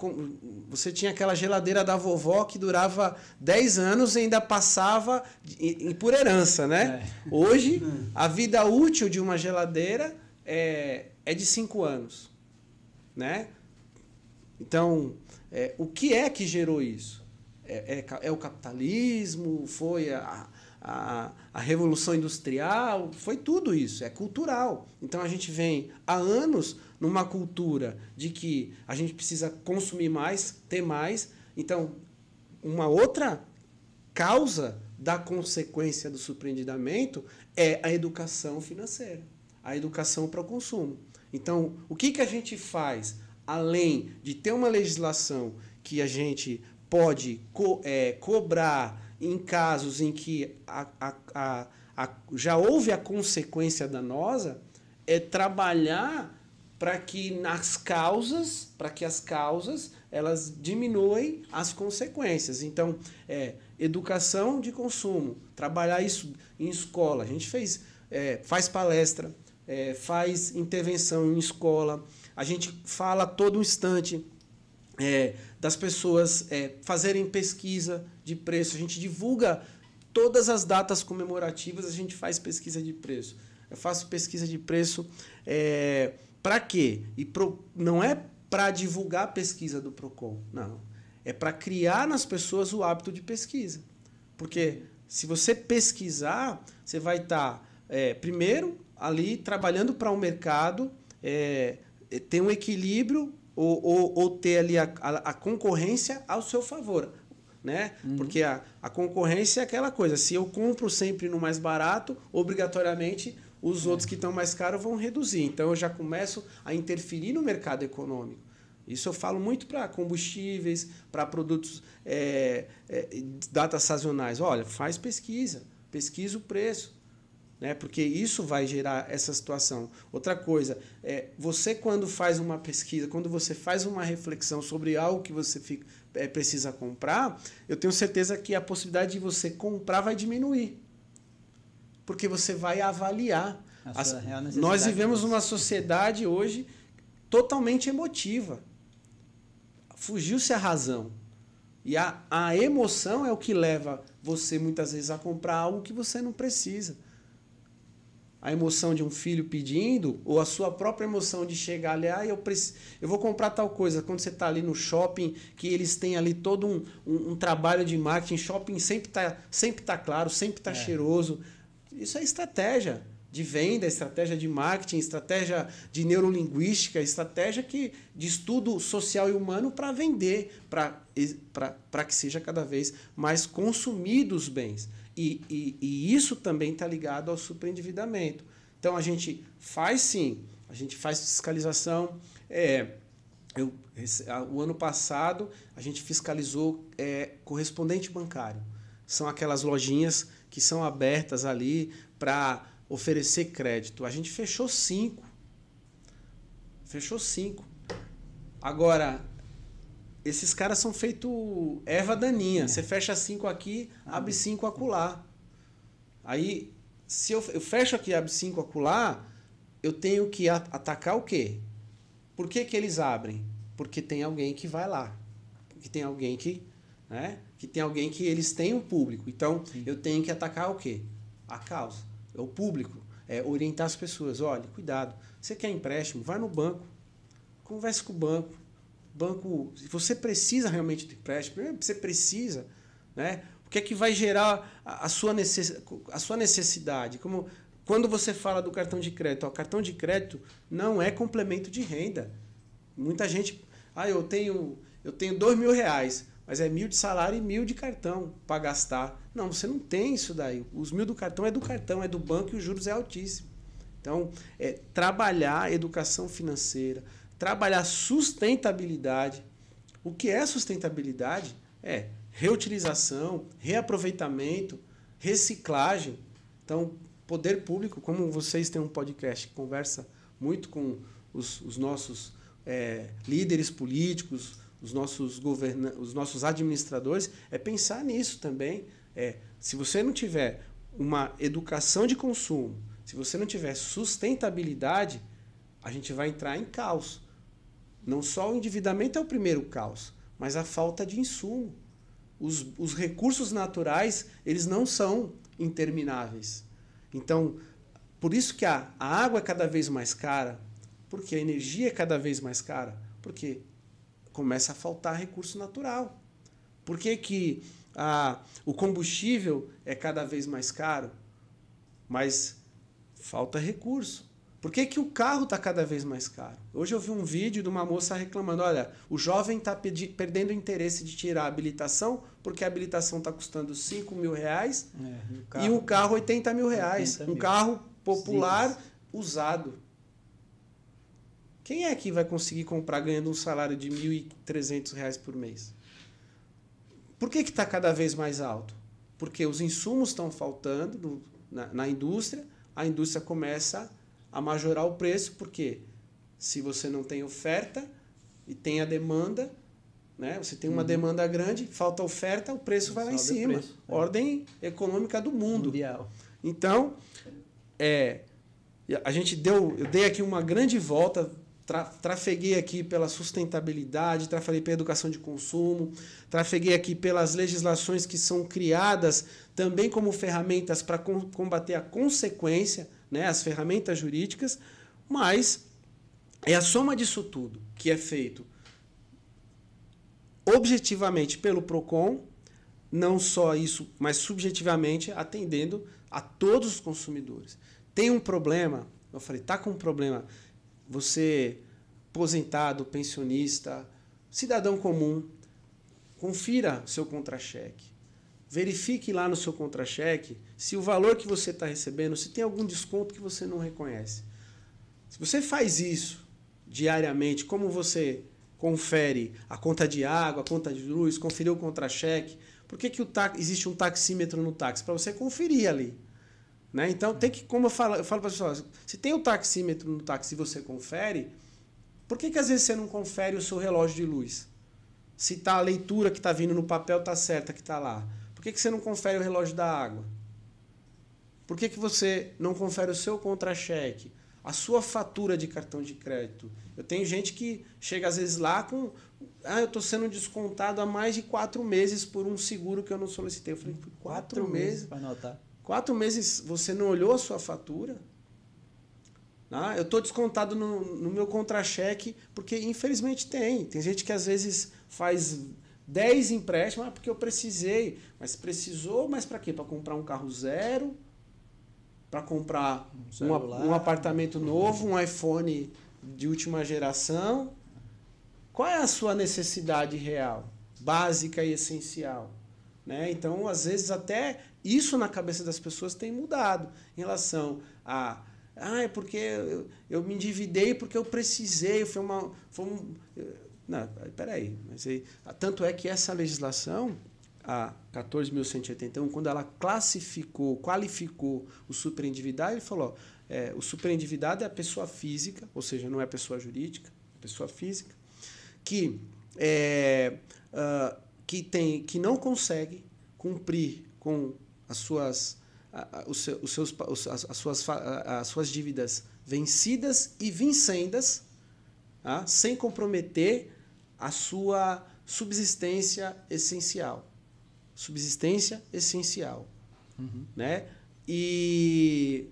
você tinha aquela geladeira da vovó que durava 10 anos e ainda passava por herança, né? É. Hoje, (laughs) a vida útil de uma geladeira é, é de 5 anos, né? Então, é, o que é que gerou isso? É, é, é o capitalismo? Foi a, a, a Revolução Industrial? Foi tudo isso, é cultural. Então, a gente vem há anos numa cultura de que a gente precisa consumir mais, ter mais. Então, uma outra causa da consequência do surpreendimento é a educação financeira, a educação para o consumo. Então, o que, que a gente faz além de ter uma legislação que a gente pode co é, cobrar em casos em que a, a, a, a, já houve a consequência danosa, é trabalhar para que nas causas, para que as causas elas diminuem as consequências. Então, é, educação de consumo, trabalhar isso em escola. A gente fez, é, faz palestra, é, faz intervenção em escola, a gente fala todo instante é, das pessoas é, fazerem pesquisa de preço, a gente divulga todas as datas comemorativas, a gente faz pesquisa de preço. Eu faço pesquisa de preço. É, para quê? E pro, não é para divulgar a pesquisa do Procon, não. É para criar nas pessoas o hábito de pesquisa. Porque se você pesquisar, você vai estar, tá, é, primeiro, ali trabalhando para o um mercado, é, é, ter um equilíbrio ou, ou, ou ter ali a, a, a, concorrência ao seu favor. Né? Uhum. Porque a, a concorrência é aquela coisa, se eu compro sempre no mais barato, obrigatoriamente os é. outros que estão mais caros vão reduzir. Então eu já começo a interferir no mercado econômico. Isso eu falo muito para combustíveis, para produtos é, é, datas sazonais. Olha, faz pesquisa, pesquisa o preço. Né? Porque isso vai gerar essa situação. Outra coisa, é, você quando faz uma pesquisa, quando você faz uma reflexão sobre algo que você fica, é, precisa comprar, eu tenho certeza que a possibilidade de você comprar vai diminuir porque você vai avaliar. As, nós vivemos uma sociedade hoje totalmente emotiva. Fugiu-se a razão. E a, a emoção é o que leva você muitas vezes a comprar algo que você não precisa. A emoção de um filho pedindo, ou a sua própria emoção de chegar ali, ah, eu, preciso, eu vou comprar tal coisa. Quando você está ali no shopping, que eles têm ali todo um, um, um trabalho de marketing, shopping sempre está sempre tá claro, sempre está é. cheiroso isso é estratégia de venda, estratégia de marketing, estratégia de neurolinguística, estratégia que, de estudo social e humano para vender, para que seja cada vez mais consumidos os bens. E, e, e isso também está ligado ao superendividamento. Então a gente faz sim, a gente faz fiscalização. É, eu, o ano passado a gente fiscalizou é, correspondente bancário. São aquelas lojinhas que são abertas ali para oferecer crédito. A gente fechou cinco. Fechou cinco. Agora, esses caras são feito erva daninha. É. Você fecha cinco aqui, abre cinco acolá. Aí, se eu, eu fecho aqui abre cinco acolá, eu tenho que atacar o quê? Por que, que eles abrem? Porque tem alguém que vai lá. Porque tem alguém que né? Que tem alguém que eles têm um público. Então, Sim. eu tenho que atacar o quê? A causa. É o público. É orientar as pessoas. Olha, cuidado. Você quer empréstimo? Vai no banco. Converse com o banco. Banco, se você precisa realmente de empréstimo, você precisa, né? O que é que vai gerar a, a sua, necess, a sua necessidade? Como quando você fala do cartão de crédito, o cartão de crédito não é complemento de renda. Muita gente, ah, eu tenho eu tenho dois mil reais, mas é mil de salário e mil de cartão para gastar. Não, você não tem isso daí. Os mil do cartão é do cartão, é do banco e os juros é altíssimo. Então, é trabalhar educação financeira, trabalhar sustentabilidade. O que é sustentabilidade? É reutilização, reaproveitamento, reciclagem. Então, poder público, como vocês têm um podcast que conversa muito com os, os nossos é, líderes políticos, os nossos, governa os nossos administradores, é pensar nisso também. É, se você não tiver uma educação de consumo, se você não tiver sustentabilidade, a gente vai entrar em caos. Não só o endividamento é o primeiro caos, mas a falta de insumo. Os, os recursos naturais, eles não são intermináveis. Então, por isso que a, a água é cada vez mais cara, porque a energia é cada vez mais cara, porque começa a faltar recurso natural. Por que, que o combustível é cada vez mais caro? Mas falta recurso. Por que, que o carro está cada vez mais caro? Hoje eu vi um vídeo de uma moça reclamando: olha, o jovem está perdendo o interesse de tirar a habilitação porque a habilitação está custando 5 mil reais é, e, o carro, e um carro 80 mil reais. Mil. Um carro popular Sim. usado. Quem é que vai conseguir comprar ganhando um salário de R$ 1.300 por mês? Por que está cada vez mais alto? Porque os insumos estão faltando no, na, na indústria, a indústria começa a majorar o preço, porque se você não tem oferta e tem a demanda, né? você tem uma uhum. demanda grande, falta oferta, o preço vai lá em cima. Preço, é. Ordem econômica do mundo. Mundial. Então, é, a gente deu, eu dei aqui uma grande volta Tra, trafeguei aqui pela sustentabilidade, trafeguei pela educação de consumo, trafeguei aqui pelas legislações que são criadas também como ferramentas para combater a consequência, né, as ferramentas jurídicas, mas é a soma disso tudo que é feito objetivamente pelo PROCON, não só isso, mas subjetivamente atendendo a todos os consumidores. Tem um problema, eu falei, tá com um problema você, aposentado, pensionista, cidadão comum, confira seu contra-cheque. Verifique lá no seu contra-cheque se o valor que você está recebendo, se tem algum desconto que você não reconhece. Se você faz isso diariamente, como você confere a conta de água, a conta de luz, conferir o contra-cheque, por que, que o existe um taxímetro no táxi? Para você conferir ali. Né? Então tem que, como eu falo, eu falo para as pessoas, se tem o taxímetro no táxi e você confere, por que, que às vezes você não confere o seu relógio de luz? Se tá a leitura que está vindo no papel tá certa que está lá. Por que, que você não confere o relógio da água? Por que, que você não confere o seu contra-cheque? A sua fatura de cartão de crédito. Eu tenho gente que chega às vezes lá com. Ah, eu estou sendo descontado há mais de quatro meses por um seguro que eu não solicitei. Eu falei, quatro, quatro meses. Para anotar. Quatro meses você não olhou a sua fatura? Ah, eu estou descontado no, no meu contra-cheque, porque infelizmente tem. Tem gente que às vezes faz 10 empréstimos, ah, porque eu precisei. Mas precisou, mas para quê? Para comprar um carro zero? Para comprar um, um, um apartamento novo, um iPhone de última geração? Qual é a sua necessidade real, básica e essencial? Né? Então, às vezes, até isso na cabeça das pessoas tem mudado em relação a. Ah, é porque eu, eu me endividei porque eu precisei, foi uma. Foi um, não, peraí. Mas aí, tanto é que essa legislação, a 14.181, quando ela classificou, qualificou o superendividado, ele falou: é, o superendividado é a pessoa física, ou seja, não é pessoa jurídica, é pessoa física, que é, uh, que, tem, que não consegue cumprir com as suas, os seus, as, suas, as suas dívidas vencidas e vincendas, tá? sem comprometer a sua subsistência essencial. Subsistência essencial. Uhum. Né? E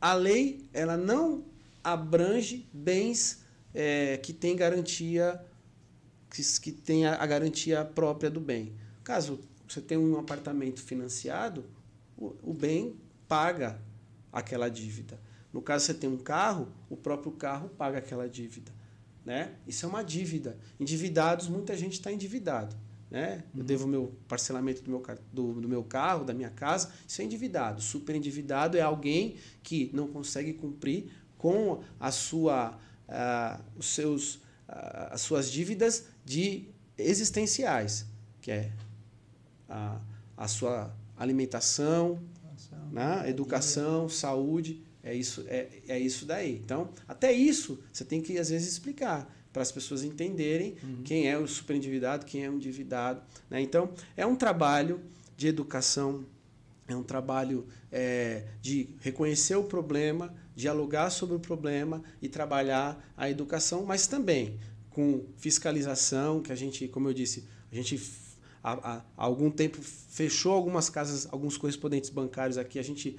a lei ela não abrange bens é, que têm garantia que, que tenha a garantia própria do bem. Caso você tem um apartamento financiado, o, o bem paga aquela dívida. No caso, você tem um carro, o próprio carro paga aquela dívida. Né? Isso é uma dívida. Endividados, muita gente está endividado. Né? Eu uhum. devo meu parcelamento do meu, do, do meu carro, da minha casa. Isso é endividado. Super endividado é alguém que não consegue cumprir com a sua, uh, os seus, uh, as suas dívidas de existenciais, que é a, a sua alimentação, educação, né? educação saúde. É isso, é, é isso daí. Então, até isso você tem que, às vezes, explicar para as pessoas entenderem uhum. quem é o superendividado, quem é o endividado. Né? Então, é um trabalho de educação, é um trabalho é, de reconhecer o problema, dialogar sobre o problema e trabalhar a educação, mas também com fiscalização, que a gente, como eu disse, a gente há, há, algum tempo fechou algumas casas, alguns correspondentes bancários aqui, a gente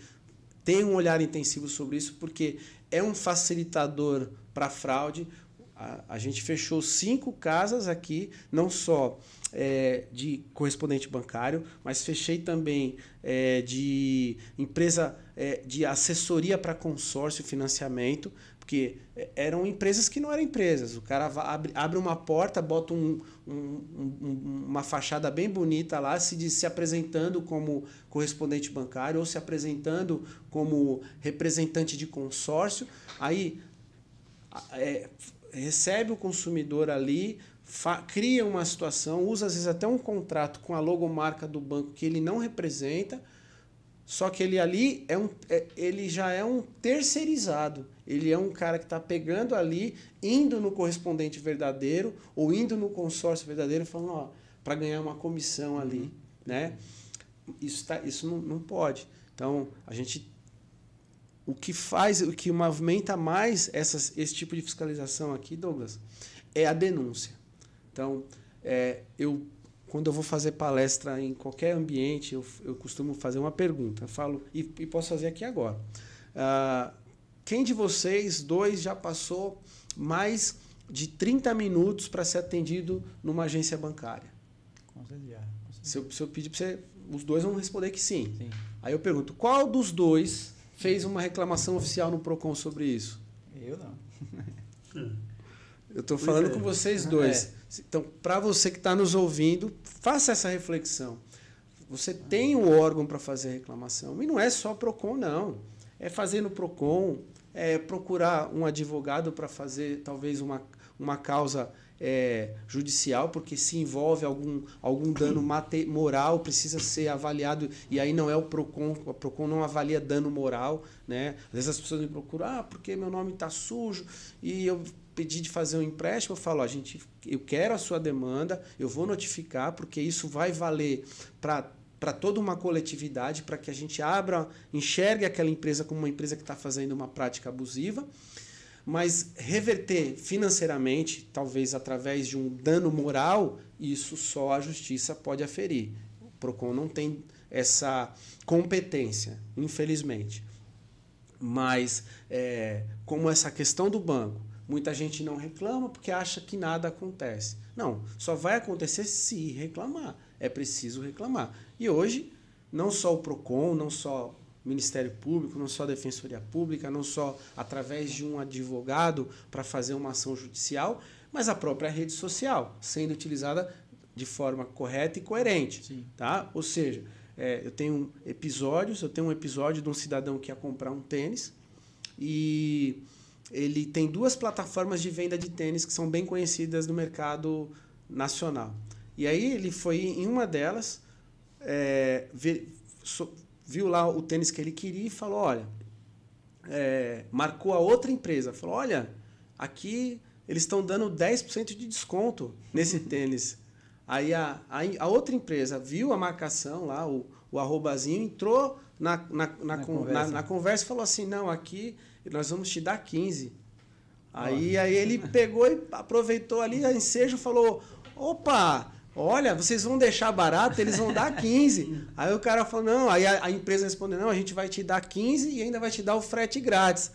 tem um olhar intensivo sobre isso, porque é um facilitador para fraude. A, a, gente fechou cinco casas aqui, não só é, de correspondente bancário, mas fechei também é, de empresa é, de assessoria para consórcio e financiamento, porque eram empresas que não eram empresas. O cara abre, abre uma porta, bota um, um, um, uma fachada bem bonita lá, se, se apresentando como correspondente bancário ou se apresentando como representante de consórcio. Aí é, recebe o consumidor ali, cria uma situação, usa às vezes até um contrato com a logomarca do banco que ele não representa só que ele ali é um, é, ele já é um terceirizado. Ele é um cara que está pegando ali, indo no correspondente verdadeiro ou indo no consórcio verdadeiro, falando, ó, para ganhar uma comissão ali, uhum. né? Isso, tá, isso não, não pode. Então, a gente o que faz, o que movimenta mais essas, esse tipo de fiscalização aqui, Douglas, é a denúncia. Então, é, eu quando eu vou fazer palestra em qualquer ambiente, eu, eu costumo fazer uma pergunta. Eu falo, e, e posso fazer aqui agora. Uh, quem de vocês dois já passou mais de 30 minutos para ser atendido numa agência bancária? Com certeza. Se eu, se eu pedir para você, os dois vão responder que sim. sim. Aí eu pergunto, qual dos dois fez uma reclamação oficial no PROCON sobre isso? Eu não. Eu estou falando é. com vocês dois. É. Então, para você que está nos ouvindo, faça essa reflexão. Você tem um órgão para fazer reclamação. E não é só PROCON, não. É fazer no PROCON, é procurar um advogado para fazer talvez uma, uma causa é, judicial, porque se envolve algum, algum dano mate, moral, precisa ser avaliado, e aí não é o PROCON, o PROCON não avalia dano moral. Né? Às vezes as pessoas me procuram, ah, porque meu nome está sujo, e eu pedir de fazer um empréstimo, eu falo, a gente, eu quero a sua demanda, eu vou notificar, porque isso vai valer para para toda uma coletividade, para que a gente abra, enxergue aquela empresa como uma empresa que está fazendo uma prática abusiva, mas reverter financeiramente, talvez através de um dano moral, isso só a justiça pode aferir. O PROCON não tem essa competência, infelizmente. Mas, é, como essa questão do banco, Muita gente não reclama porque acha que nada acontece. Não, só vai acontecer se reclamar. É preciso reclamar. E hoje, não só o PROCON, não só Ministério Público, não só a Defensoria Pública, não só através de um advogado para fazer uma ação judicial, mas a própria rede social, sendo utilizada de forma correta e coerente. Sim. Tá? Ou seja, é, eu tenho episódios, eu tenho um episódio de um cidadão que ia comprar um tênis e ele tem duas plataformas de venda de tênis que são bem conhecidas no mercado nacional. E aí ele foi em uma delas, é, viu lá o tênis que ele queria e falou, olha, é, marcou a outra empresa, falou, olha, aqui eles estão dando 10% de desconto nesse (laughs) tênis. Aí a, a, a, outra empresa viu a marcação lá, o, o arrobazinho, entrou na, na, na, na, conversa. na, na conversa e falou assim, não, aqui nós vamos te dar 15. Aí, aí ele pegou e aproveitou ali a ensejo falou: opa, olha, vocês vão deixar barato, eles vão dar 15. (laughs) aí o cara falou: não, aí a, a, empresa respondeu: não, a gente vai te dar 15 e ainda vai te dar o frete grátis.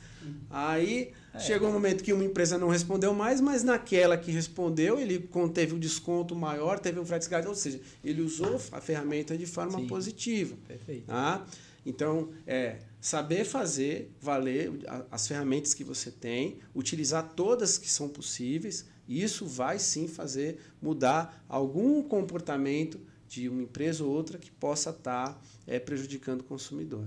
Aí é. chegou um momento que uma empresa não respondeu mais, mas naquela que respondeu, ele teve um desconto maior, teve um frete grátis, ou seja, ele usou a ferramenta de forma Sim. positiva. Perfeito. Tá? Então, é saber fazer valer as ferramentas que você tem, utilizar todas que são possíveis, isso vai sim fazer mudar algum comportamento de uma empresa ou outra que possa estar tá, é, prejudicando o consumidor.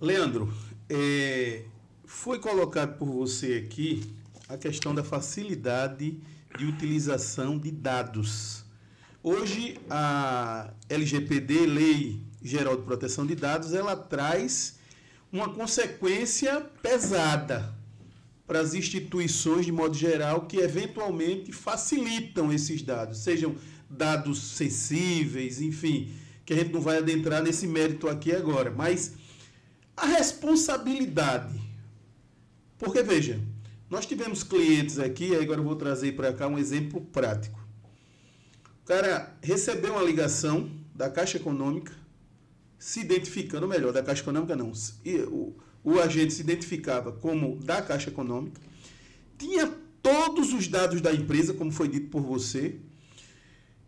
Leandro, é, foi colocado por você aqui a questão da facilidade de utilização de dados. Hoje, a LGPD, Lei Geral de Proteção de Dados, ela traz uma consequência pesada para as instituições, de modo geral, que eventualmente facilitam esses dados, sejam dados sensíveis, enfim, que a gente não vai adentrar nesse mérito aqui agora. Mas a responsabilidade. Porque, veja, nós tivemos clientes aqui, agora eu vou trazer para cá um exemplo prático. O cara recebeu uma ligação da Caixa Econômica, se identificando, melhor, da Caixa Econômica não, o, o agente se identificava como da Caixa Econômica, tinha todos os dados da empresa, como foi dito por você,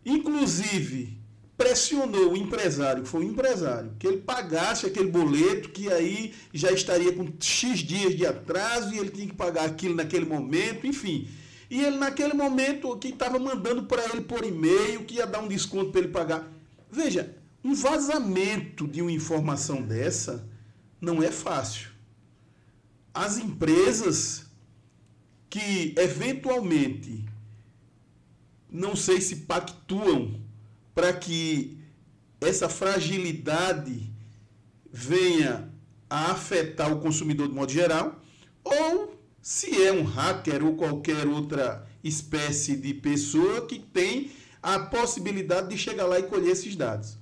inclusive pressionou o empresário, que foi o empresário, que ele pagasse aquele boleto que aí já estaria com X dias de atraso e ele tinha que pagar aquilo naquele momento, enfim. E ele naquele momento que estava mandando para ele por e-mail que ia dar um desconto para ele pagar. Veja, um vazamento de uma informação dessa não é fácil. As empresas que eventualmente não sei se pactuam para que essa fragilidade venha a afetar o consumidor de modo geral, ou se é um hacker ou qualquer outra espécie de pessoa que tem a possibilidade de chegar lá e colher esses dados.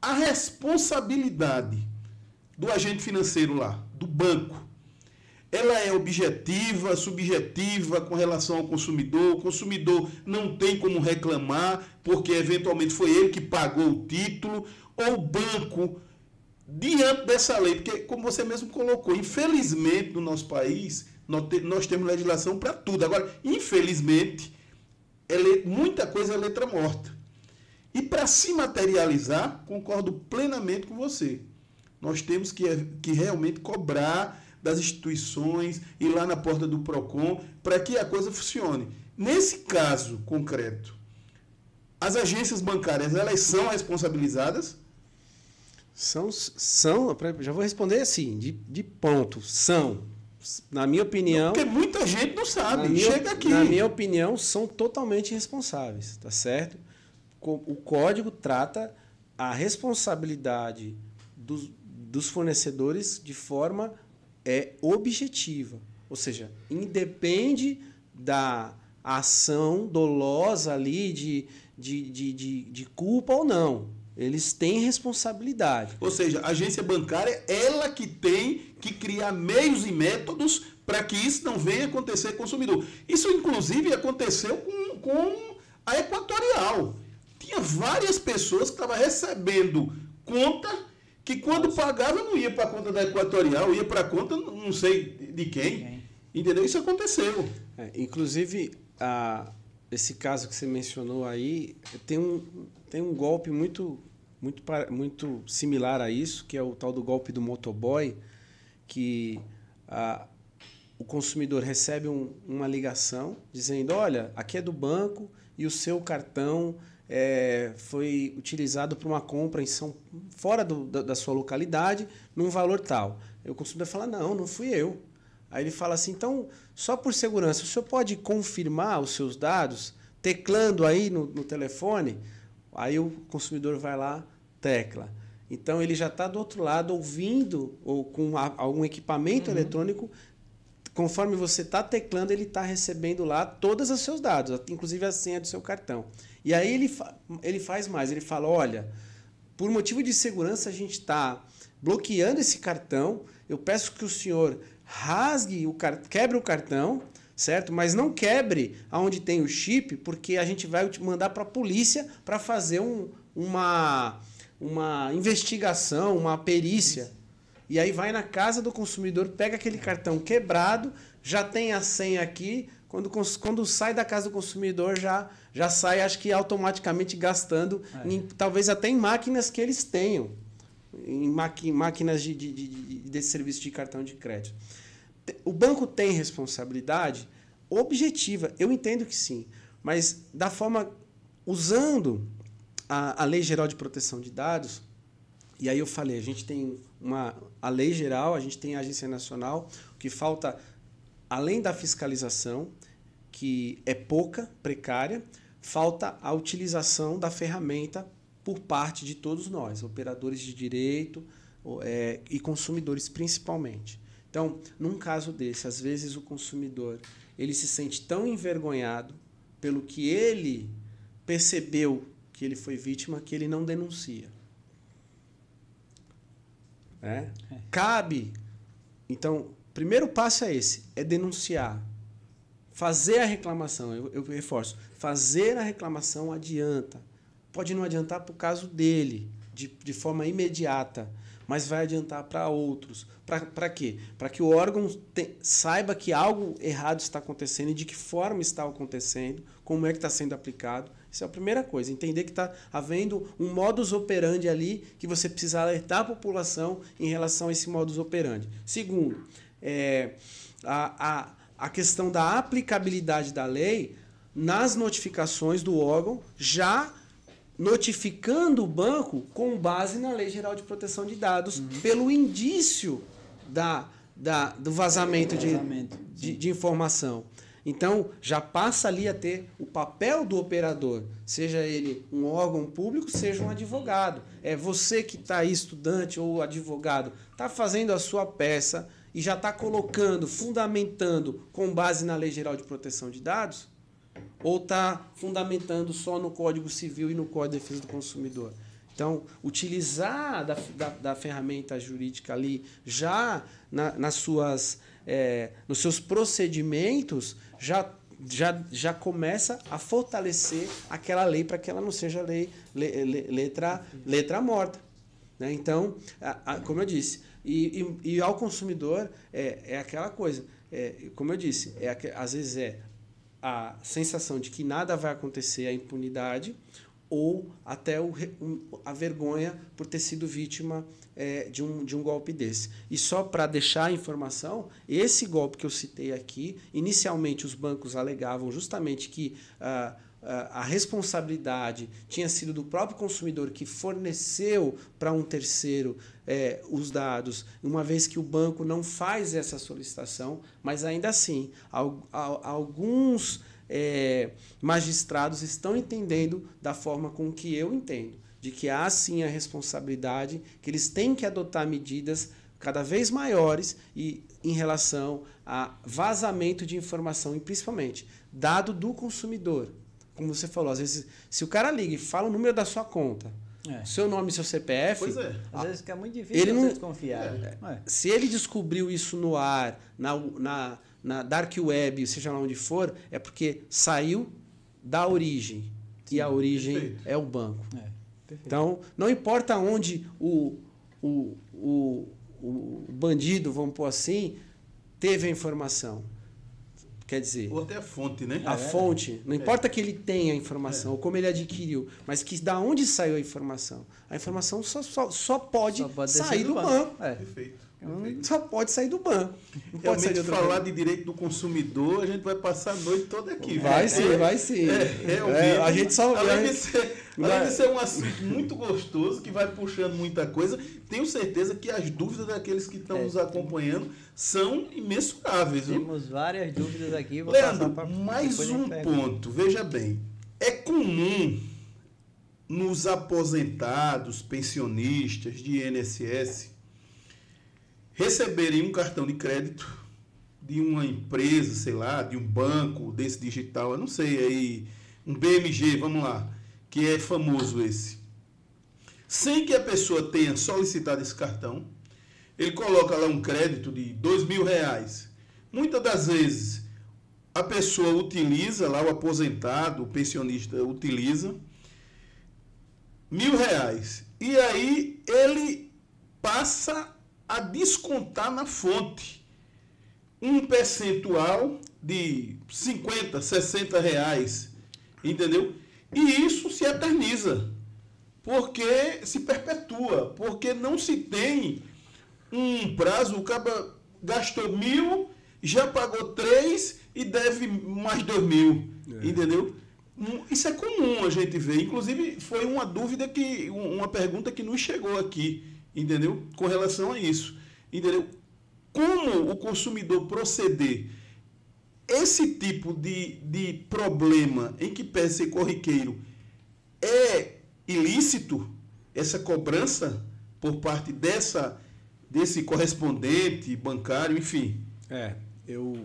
A responsabilidade do agente financeiro lá, do banco, ela é objetiva, subjetiva com relação ao consumidor. O consumidor não tem como reclamar, porque eventualmente foi ele que pagou o título, ou o banco, diante dessa lei. Porque, como você mesmo colocou, infelizmente no nosso país, nós temos legislação para tudo. Agora, infelizmente, é muita coisa é letra morta. E para se materializar, concordo plenamente com você. Nós temos que, que realmente cobrar das instituições, ir lá na porta do PROCON, para que a coisa funcione. Nesse caso concreto, as agências bancárias, elas são responsabilizadas? São, são já vou responder assim, de, de ponto, são. Na minha opinião... Porque muita gente não sabe, minha, chega aqui. Na minha opinião, são totalmente responsáveis, tá certo? O código trata a responsabilidade dos, dos fornecedores de forma é objetiva. Ou seja, independe da ação dolosa ali de, de, de, de, de culpa ou não. Eles têm responsabilidade. Ou seja, a agência bancária, ela que tem que criar meios e métodos para que isso não venha acontecer com o consumidor. Isso, inclusive, aconteceu com, com a Equatorial. Tinha várias pessoas que estavam recebendo conta que quando pagava não ia para a conta da Equatorial, ia para a conta não sei de quem. Entendeu? Isso aconteceu. É, inclusive, a, esse caso que você mencionou aí, tem um, tem um golpe muito, muito, muito similar a isso, que é o tal do golpe do motoboy, que a, o consumidor recebe um, uma ligação dizendo, olha, aqui é do banco e o seu cartão é, foi utilizado para uma compra em São, fora do, da, da, sua localidade, num valor tal. Aí o consumidor fala, não, não fui eu. Aí ele fala assim, então, só por segurança, o senhor pode confirmar os seus dados, teclando aí no, no telefone? Aí o consumidor vai lá, tecla. Então ele já está do outro lado ouvindo ou com a, algum equipamento uhum. eletrônico conforme você está teclando, ele está recebendo lá todos os seus dados, inclusive a senha do seu cartão. E aí ele, fa ele faz mais, ele fala, olha, por motivo de segurança a gente está bloqueando esse cartão, eu peço que o senhor rasgue, o quebre o cartão, certo? Mas não quebre aonde tem o chip, porque a gente vai mandar para a polícia para fazer um, uma, uma investigação, uma perícia. e aí vai na casa do consumidor, pega aquele cartão quebrado, já tem a senha aqui, quando, quando sai da casa do consumidor já, já sai, acho que automaticamente gastando, é. em, talvez até em máquinas que eles tenham, em máquinas de, de, de, de, desse serviço de cartão de crédito. O banco tem responsabilidade objetiva, eu entendo que sim, mas da forma usando a, a Lei Geral de Proteção de Dados, e aí eu falei, a gente tem uma a lei geral, a gente tem a agência nacional, o que falta além da fiscalização, que é pouca, precária, falta a utilização da ferramenta por parte de todos nós, operadores de direito é, e consumidores principalmente. Então, num caso desse, às vezes o consumidor ele se sente tão envergonhado pelo que ele percebeu que ele foi vítima que ele não denuncia. É? É. Cabe. Então, primeiro passo é esse: é denunciar. Fazer a reclamação, eu, eu reforço. Fazer a reclamação adianta. Pode não adiantar para o caso dele, de, de forma imediata, mas vai adiantar para outros. Para quê? Para que o órgão te, saiba que algo errado está acontecendo e de que forma está acontecendo, como é que está sendo aplicado isso é a primeira coisa. Entender que está havendo um modus operandi ali que você precisa alertar a população em relação a esse modus operandi. Segundo, é, a, a, a questão da aplicabilidade da lei nas notificações do órgão, já notificando o banco com base na Lei Geral de Proteção de Dados, uhum. pelo indício da, da, do vazamento, vazamento de, de, de informação. Então, já passa ali a ter o papel do operador, seja ele um órgão público, seja um advogado. É você que está aí, estudante ou advogado, está fazendo a sua peça e já está colocando, fundamentando com base na Lei Geral de Proteção de Dados? Ou está fundamentando só no Código Civil e no Código de Defesa do Consumidor? Então, utilizar da, da, da ferramenta jurídica ali já na, nas suas, é, nos seus procedimentos já, já, já começa a fortalecer aquela lei para que ela não seja lei, le, le, letra, letra morta. Né? Então, a, a, como eu disse, e, e, e, ao consumidor é, é aquela coisa, é, como eu disse, é, às vezes é a sensação de que nada vai acontecer, a impunidade, ou até o, a vergonha por ter sido vítima é, de, um, de um golpe desse. E só para deixar a informação, esse golpe que eu citei aqui, inicialmente os bancos alegavam justamente que ah, a responsabilidade tinha sido do próprio consumidor que forneceu para um terceiro é, os dados, uma vez que o banco não faz essa solicitação, mas ainda assim, alguns é, magistrados estão entendendo da forma com que eu entendo, de que há sim a responsabilidade, que eles têm que adotar medidas cada vez maiores e em relação a vazamento de informação e principalmente dado do consumidor. Como você falou, às vezes se o cara liga e fala o número da sua conta, é. seu nome e seu CPF. Pois é. Às vezes fica muito difícil ele não, desconfiar. É. É. Se ele descobriu isso no ar, na, na, na dark web, seja lá onde for, é porque saiu da origem. Sim, e a origem perfeito. é o banco. É, então, não importa onde o, o, o, o bandido, vamos pôr assim, teve a informação. Quer dizer. Ou até a fonte, né? A é, fonte. Não é. importa que ele tenha a informação, ou como ele adquiriu, mas que da onde saiu a informação. A informação só, só, só, pode, só pode sair do banco. banco. É. Perfeito. Perfeito. Só pode sair do banco. Não pode sair de falar de direito do consumidor, a gente vai passar a noite toda aqui. Vai sim, é, vai sim. É, é, a gente só. Além, de ser, além de ser um assunto muito gostoso, que vai puxando muita coisa, tenho certeza que as dúvidas daqueles que estão é. nos acompanhando são imensuráveis. Temos várias dúvidas aqui. Vou Leandro, pra, mais um ponto. Veja bem, é comum nos aposentados, pensionistas de INSS receberem um cartão de crédito de uma empresa, sei lá, de um banco desse digital, eu não sei, aí, um BMG, vamos lá, que é famoso esse. Sem que a pessoa tenha solicitado esse cartão, ele coloca lá um crédito de dois mil reais. Muitas das vezes a pessoa utiliza, lá o aposentado, o pensionista utiliza mil reais. E aí ele passa a descontar na fonte um percentual de 50, 60 reais, entendeu? E isso se eterniza, porque se perpetua, porque não se tem um prazo, o cara gastou mil, já pagou três e deve mais dois mil, é. entendeu? Isso é comum a gente ver. Inclusive, foi uma dúvida que. uma pergunta que nos chegou aqui, entendeu? Com relação a isso. Entendeu? Como o consumidor proceder esse tipo de, de problema em que pese ser corriqueiro é ilícito, essa cobrança por parte dessa desse correspondente bancário, enfim. É, eu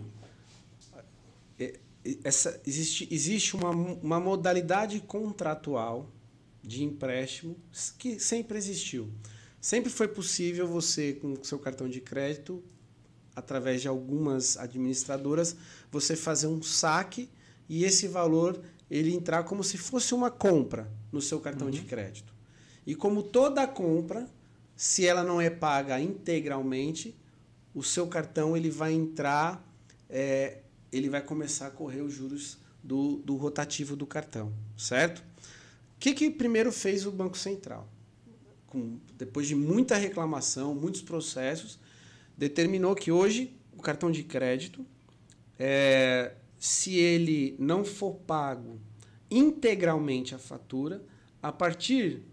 essa, existe, existe uma, uma modalidade contratual de empréstimo que sempre existiu. Sempre foi possível você, com seu cartão de crédito, através de algumas administradoras, você fazer um saque e esse valor ele entrar como se fosse uma compra no seu cartão uhum. de crédito. E como toda compra, se ela não é paga integralmente, o seu cartão ele vai entrar é, ele vai começar a correr os juros do, do rotativo do cartão, certo? O que, que primeiro fez o Banco Central? Com, depois de muita reclamação, muitos processos, determinou que hoje o cartão de crédito, é, se ele não for pago integralmente a fatura, a partir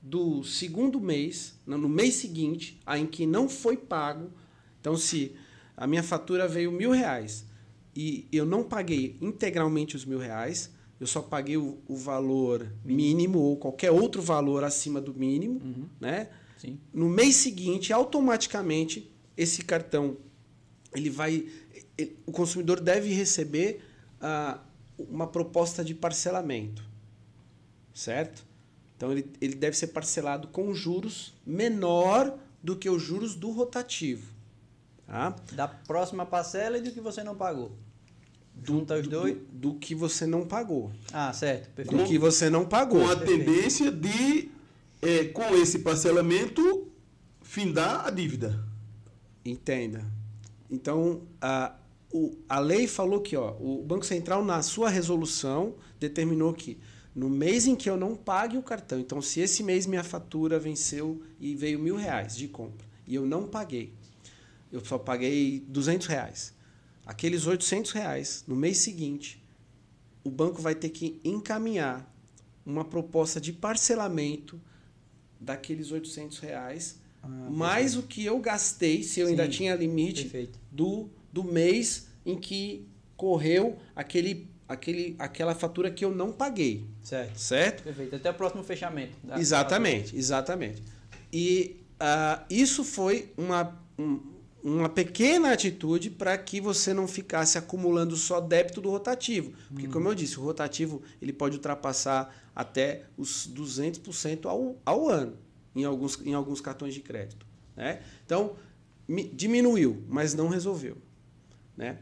do segundo mês, no mês seguinte, a em que não foi pago, então se a minha fatura veio mil reais, e eu não paguei integralmente os mil reais, eu só paguei o, o valor mínimo ou qualquer outro valor acima do mínimo, uhum. né? Sim. No mês seguinte, automaticamente, esse cartão ele vai, ele, o consumidor deve receber uh, uma proposta de parcelamento, certo? Então ele, ele deve ser parcelado com juros menor do que os juros do rotativo. Tá? Da próxima parcela e do que você não pagou. Junta os dois? Do, do, que você não pagou. Ah, certo. Perfeito. Do que você não pagou. Com a tendência de, é, com esse parcelamento, findar a dívida. Entenda. Então, a, o, a lei falou que ó, o Banco Central, na sua resolução, determinou que no mês em que eu não pague o cartão, então se esse mês minha fatura venceu e veio mil reais de compra e eu não paguei, eu só paguei duzentos reais aqueles 800 reais no mês seguinte, o banco vai ter que encaminhar uma proposta de parcelamento daqueles 800 reais, ah, mais o que eu gastei, se eu Sim, ainda tinha limite, do, do mês em que correu aquele, aquele, aquela fatura que eu não paguei. Certo. Certo? Perfeito. Até o próximo fechamento. Exatamente, exatamente. E uh, isso foi uma, um, uma pequena atitude para que você não ficasse acumulando só débito do rotativo. Porque, como eu disse, o rotativo ele pode ultrapassar até os 200% ao, ao ano em alguns, em alguns cartões de crédito. Né? Então, diminuiu, mas não resolveu. Né?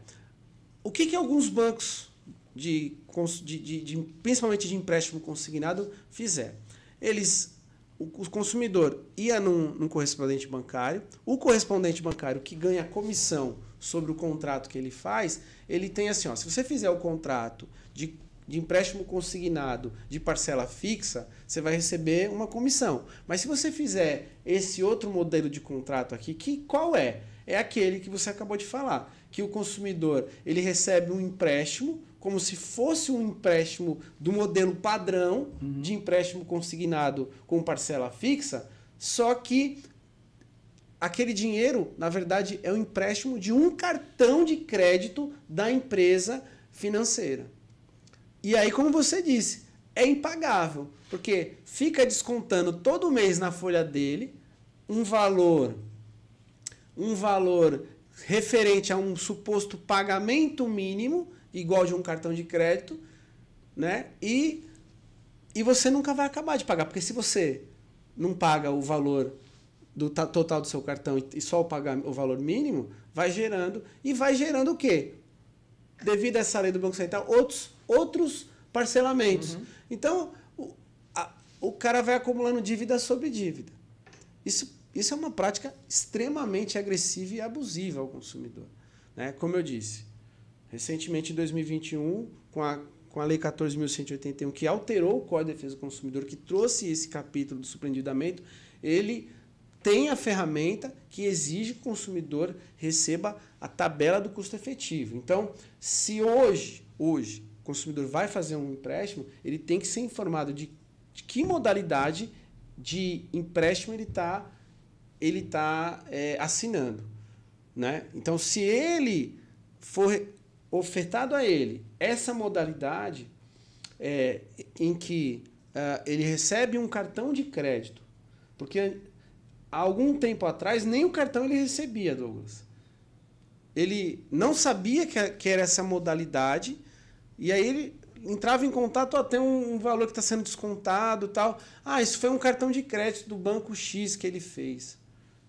O que, que alguns bancos, de, de, de, de principalmente de empréstimo consignado, fizeram? Eles o, consumidor ia num, num, correspondente bancário, o correspondente bancário que ganha comissão sobre o contrato que ele faz, ele tem assim, ó, se você fizer o contrato de, de empréstimo consignado de parcela fixa, você vai receber uma comissão. Mas se você fizer esse outro modelo de contrato aqui, que qual é? É aquele que você acabou de falar, que o consumidor ele recebe um empréstimo como se fosse um empréstimo do modelo padrão uhum. de empréstimo consignado com parcela fixa, só que aquele dinheiro, na verdade, é um empréstimo de um cartão de crédito da empresa financeira. E aí, como você disse, é impagável, porque fica descontando todo mês na folha dele um valor um valor referente a um suposto pagamento mínimo igual de um cartão de crédito, né? E, e você nunca vai acabar de pagar, porque se você não paga o valor do total do seu cartão e só pagar o valor mínimo, vai gerando e vai gerando o quê? Devido a essa lei do Banco Central, outros, outros parcelamentos. Uhum. Então, o, a, o cara vai acumulando dívida sobre dívida. Isso, isso é uma prática extremamente agressiva e abusiva ao consumidor. Né? Como eu disse, recentemente em 2021, com a, com a Lei 14.181, que alterou o Código de Defesa do Consumidor, que trouxe esse capítulo do superendividamento, ele tem a ferramenta que exige que o consumidor receba a tabela do custo efetivo. Então, se hoje, hoje, o consumidor vai fazer um empréstimo, ele tem que ser informado de, de que modalidade de empréstimo ele está ele tá, é, assinando. Né? Então, se ele for ofertado a ele essa modalidade é, em que uh, ele recebe um cartão de crédito, porque há algum tempo atrás, nem o cartão ele recebia, Douglas. Ele não sabia que, era essa modalidade, e aí ele entrava em contato, tem um, valor que está sendo descontado tal. Ah, isso foi um cartão de crédito do banco X que ele fez.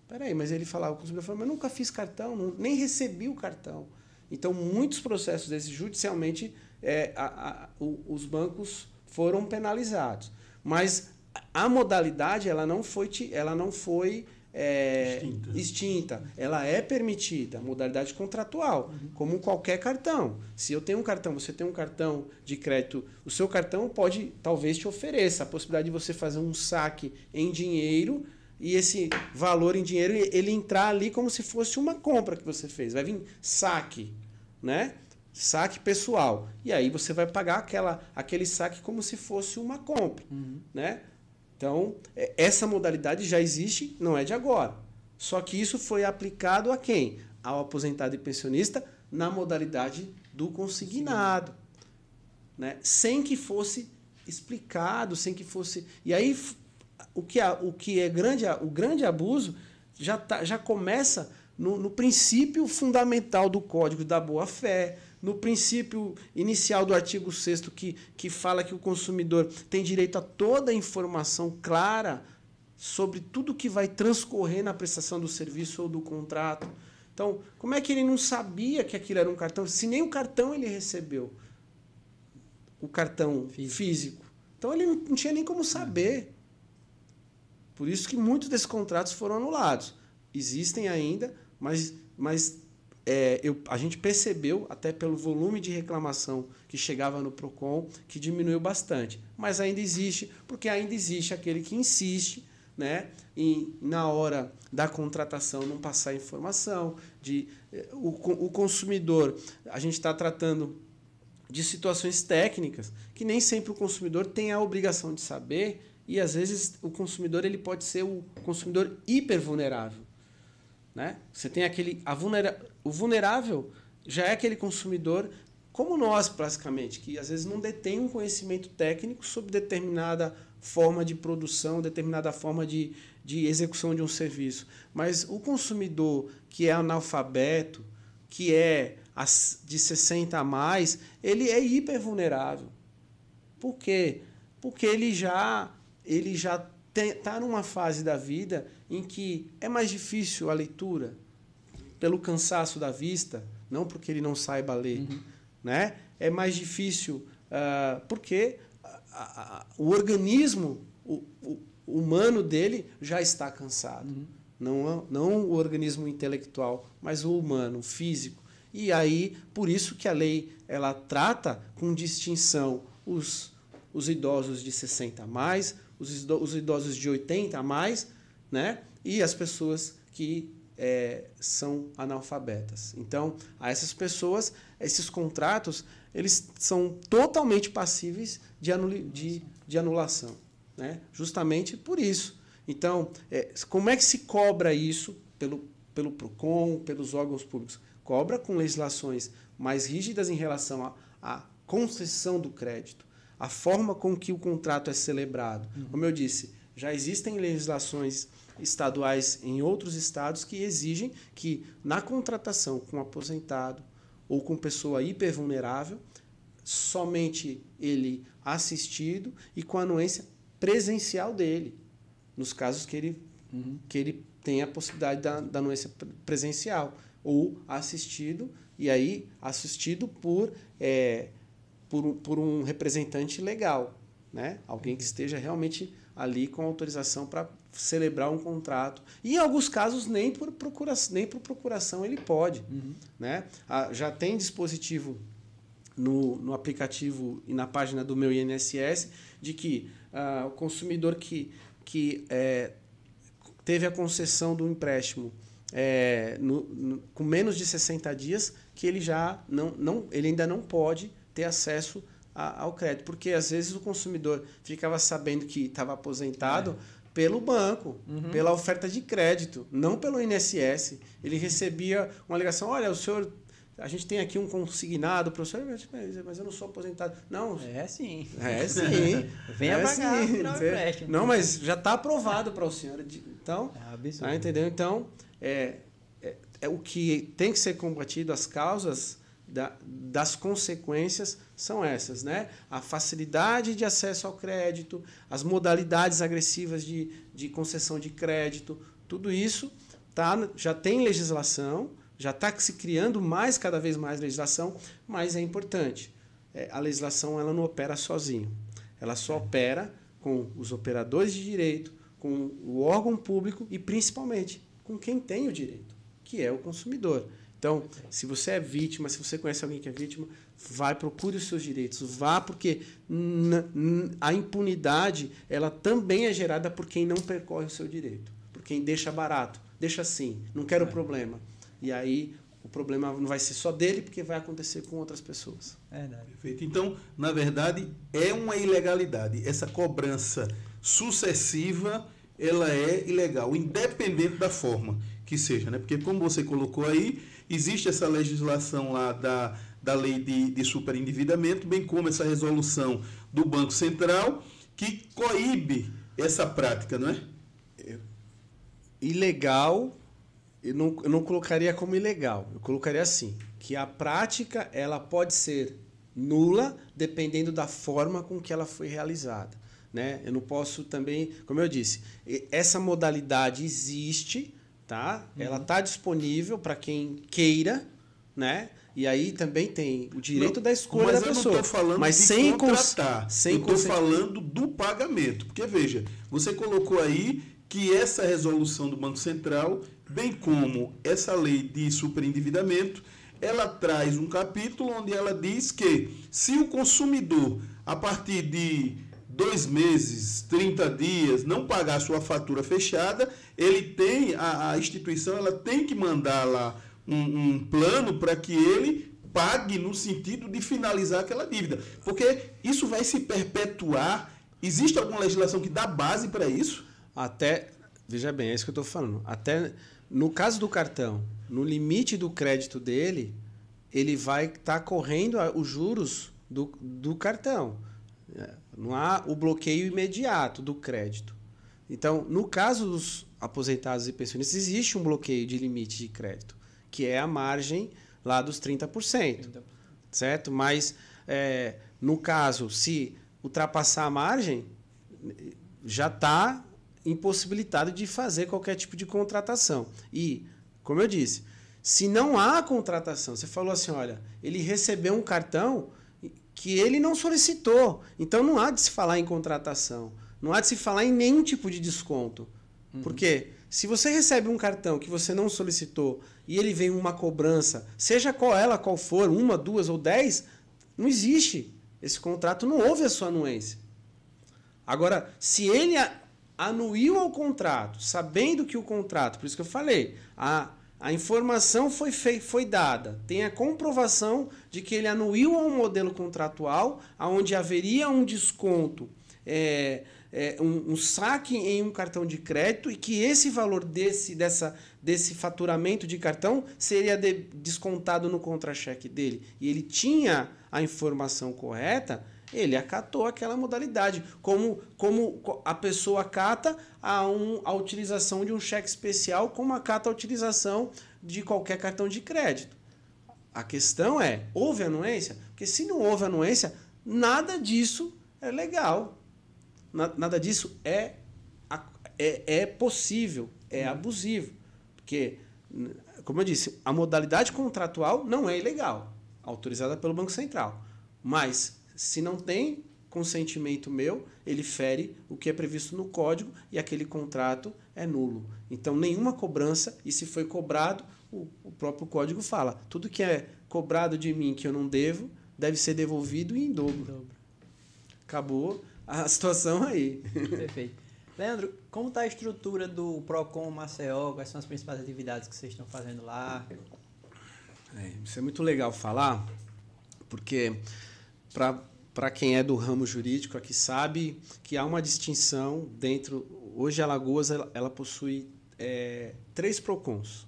Peraí, mas ele falava, o consumidor falava, mas eu nunca fiz cartão, nem recebi o cartão. Então, muitos processos desses, judicialmente, é, a, a, o, os bancos foram penalizados. Mas a modalidade ela não foi, ela não foi é, extinta. extinta. Ela é permitida, modalidade contratual, uhum. como qualquer cartão. Se eu tenho um cartão, você tem um cartão de crédito, o seu cartão pode, talvez, te ofereça a possibilidade de você fazer um saque em dinheiro e esse valor em dinheiro ele entrar ali como se fosse uma compra que você fez. Vai vir saque, né? Saque pessoal. E aí você vai pagar aquela, aquele saque como se fosse uma compra, uhum. né? Então, é, essa modalidade já existe, não é de agora. Só que isso foi aplicado a quem? Ao aposentado e pensionista na modalidade do consignado. Né? Sem que fosse explicado, sem que fosse. E aí, o que, é, o que é grande, o grande abuso já, tá, já começa no, no princípio fundamental do Código da Boa-Fé, no princípio inicial do artigo 6 que, que fala que o consumidor tem direito a toda a informação clara sobre tudo que vai transcorrer na prestação do serviço ou do contrato. Então, como é que ele não sabia que aquilo era um cartão, se nem o cartão ele recebeu? O cartão físico. físico. Então, ele não tinha nem como saber. Por isso que muitos desses contratos foram anulados. Existem ainda, mas, mas é, eu, a gente percebeu, até pelo volume de reclamação que chegava no PROCON, que diminuiu bastante. Mas ainda existe, porque ainda existe aquele que insiste né, em, na hora da contratação, não passar informação. De, é, o, o consumidor, a gente está tratando de situações técnicas que nem sempre o consumidor tem a obrigação de saber e às vezes o consumidor ele pode ser o consumidor hipervulnerável. Né? Você tem aquele. A vulnera, o vulnerável já é aquele consumidor, como nós, basicamente, que às vezes não detém um conhecimento técnico sobre determinada forma de produção, determinada forma de, de execução de um serviço. Mas o consumidor que é analfabeto, que é de 60 a mais, ele é hipervulnerável. Por quê? Porque ele já, ele já está numa fase da vida em que é mais difícil a leitura, pelo cansaço da vista, não porque ele não saiba ler, uhum. né? É mais difícil uh, porque a, a, o organismo o, o, humano dele já está cansado. Uhum. Não, não o organismo intelectual, mas o humano, o físico. E aí, por isso que a lei ela trata com distinção os, os idosos de 60 a mais, os idosos de 80 a mais, né? E as pessoas que é, são analfabetas. Então, a essas pessoas, esses contratos, eles são totalmente passíveis de, anuli de, de anulação. Né? Justamente por isso. Então, é, como é que se cobra isso pelo, pelo PROCON, pelos órgãos públicos? Cobra com legislações mais rígidas em relação à concessão do crédito a forma com que o contrato é celebrado. Uhum. Como eu disse, já existem legislações estaduais em outros estados que exigem que na contratação com aposentado ou com pessoa hipervulnerável, somente ele assistido e com a anuência presencial dele, nos casos que ele, uhum. que ele tem a possibilidade da, da anuência presencial, ou assistido, e aí assistido por é, por um, por um representante legal. né? Alguém que esteja realmente ali com autorização para celebrar um contrato. E em alguns casos nem por procuração, nem por procuração ele pode, Uhum. né? Ah, já tem dispositivo no, no aplicativo e na página do meu INSS de que ah, o consumidor que, que é, teve a concessão do empréstimo é, no- no- com menos de 60 dias, que ele já não, não ele ainda não pode ter acesso a- ao crédito. Porque às vezes o consumidor ficava sabendo que estava aposentado pelo banco, pela oferta de crédito, não pelo INSS. Ele recebia uma ligação, olha, o senhor. A gente tem aqui um consignado, professor, mas, mas eu não sou aposentado. Não, É sim. é (laughs) sim. Venha é pagar sim. final do empréstimo. Não, mas já está aprovado para o senhor. Então, É absurdo. ah, entendeu? Então, é, é, é o que tem que ser combatido, as causas da- das consequências são essas, né? A facilidade de acesso ao crédito, as modalidades agressivas de, de concessão de crédito, tudo isso tá, já tem legislação, já está se criando mais, cada vez mais legislação, mas é importante. É, a legislação ela não opera sozinho. Ela só opera com os operadores de direito, com o órgão público e principalmente com quem tem o direito, que é o consumidor. Então, se você é vítima, se você conhece alguém que é vítima, vai, procure os seus direitos, vá, porque a impunidade ela também é gerada por quem não percorre o seu direito, por quem deixa barato, deixa assim, não quero problema. E aí o problema não vai ser só dele, porque vai acontecer com outras pessoas. Verdade. Perfeito. Então, na verdade, é uma ilegalidade. Essa cobrança sucessiva, ela é ilegal, independente da forma que seja, né? Porque como você colocou aí, existe essa legislação lá da, da lei de, de superendividamento, bem como essa resolução do Banco Central que coíbe essa prática, não é? ilegal, eu não, eu não colocaria como ilegal. Eu colocaria assim, que a prática ela pode ser nula dependendo da forma com que ela foi realizada. Né? Eu não posso também, como eu disse, essa modalidade existe, tá? Ela está disponível para quem queira, né? E aí também tem o direito Não, da escolha da pessoa. não estou falando mas de sem contratar. sem eu estou consen- falando do pagamento. Porque, veja, você colocou aí que essa resolução do Banco Central, bem como essa lei de superendividamento, ela traz um capítulo onde ela diz que se o consumidor, a partir de dois meses, 30 dias, não pagar sua fatura fechada, ele tem, a, a instituição ela tem que mandar lá um, um plano para que ele pague no sentido de finalizar aquela dívida. Porque isso vai se perpetuar. Existe alguma legislação que dá base para isso? Até, veja bem, é isso que eu estou falando. Até no caso do cartão, no limite do crédito dele, ele vai estar correndo a- os juros do, do cartão. Não há o bloqueio imediato do crédito. Então, no caso dos aposentados e pensionistas, existe um bloqueio de limite de crédito, que é a margem lá dos 30% certo? Mas é, no caso, se ultrapassar a margem, já está impossibilitado de fazer qualquer tipo de contratação. E, como eu disse, se não há contratação, você falou assim, olha, ele recebeu um cartão que ele não solicitou, então não há de se falar em contratação, não há de se falar em nenhum tipo de desconto. Porque se você recebe um cartão que você não solicitou e ele vem uma cobrança, seja qual ela qual for, uma, duas ou dez, não existe. Esse contrato não houve a sua anuência. Agora, se ele anuiu ao contrato, sabendo que o contrato, por isso que eu falei, a, a informação foi, foi dada, tem a comprovação de que ele anuiu a um modelo contratual onde haveria um desconto, é, é, um, um saque em um cartão de crédito e que esse valor desse, dessa, desse faturamento de cartão seria de- descontado no contra-cheque dele. E ele tinha a informação correta, ele acatou aquela modalidade, como, como a pessoa acata a, um, a utilização de um cheque especial, como acata a utilização de qualquer cartão de crédito. A questão é, houve anuência? Porque se não houve anuência, nada disso é legal. Na- Nada disso é, é, é possível, é abusivo. Porque, como eu disse, a modalidade contratual não é ilegal, autorizada pelo Banco Central. Mas, se não tem consentimento meu, ele fere o que é previsto no código e aquele contrato é nulo. Então, nenhuma cobrança, e se foi cobrado, o, o próprio código fala: tudo que é cobrado de mim que eu não devo, deve ser devolvido em dobro. dobro. Acabou a (laughs) situação aí. Perfeito. Leandro, como está a estrutura do PROCON Maceió? Quais são as principais atividades que vocês estão fazendo lá? É, isso é muito legal falar, porque para quem é do ramo jurídico aqui sabe que há uma distinção dentro. Hoje a Lagoas ela, ela possui é, três PROCONs.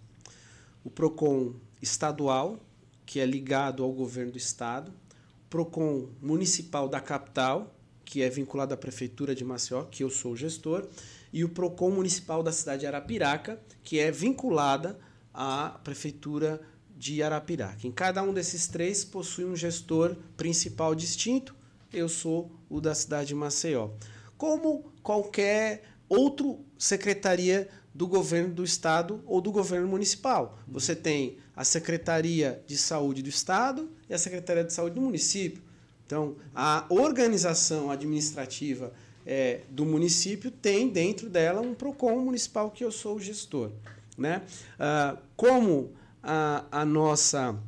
O PROCON estadual, que é ligado ao governo do estado, o PROCON municipal da capital, que é vinculado à Prefeitura de Maceió, que eu sou o gestor, e o PROCON Municipal da cidade de Arapiraca, que é vinculada à Prefeitura de Arapiraca. Em cada um desses três possui um gestor principal distinto, eu sou o da cidade de Maceió. Como qualquer outro secretaria do governo do estado ou do governo municipal. Você tem a Secretaria de Saúde do estado e a Secretaria de Saúde do município. Então, a organização administrativa é, do município tem dentro dela um PROCON municipal que eu sou o gestor. Né? Ah, como a, a nossa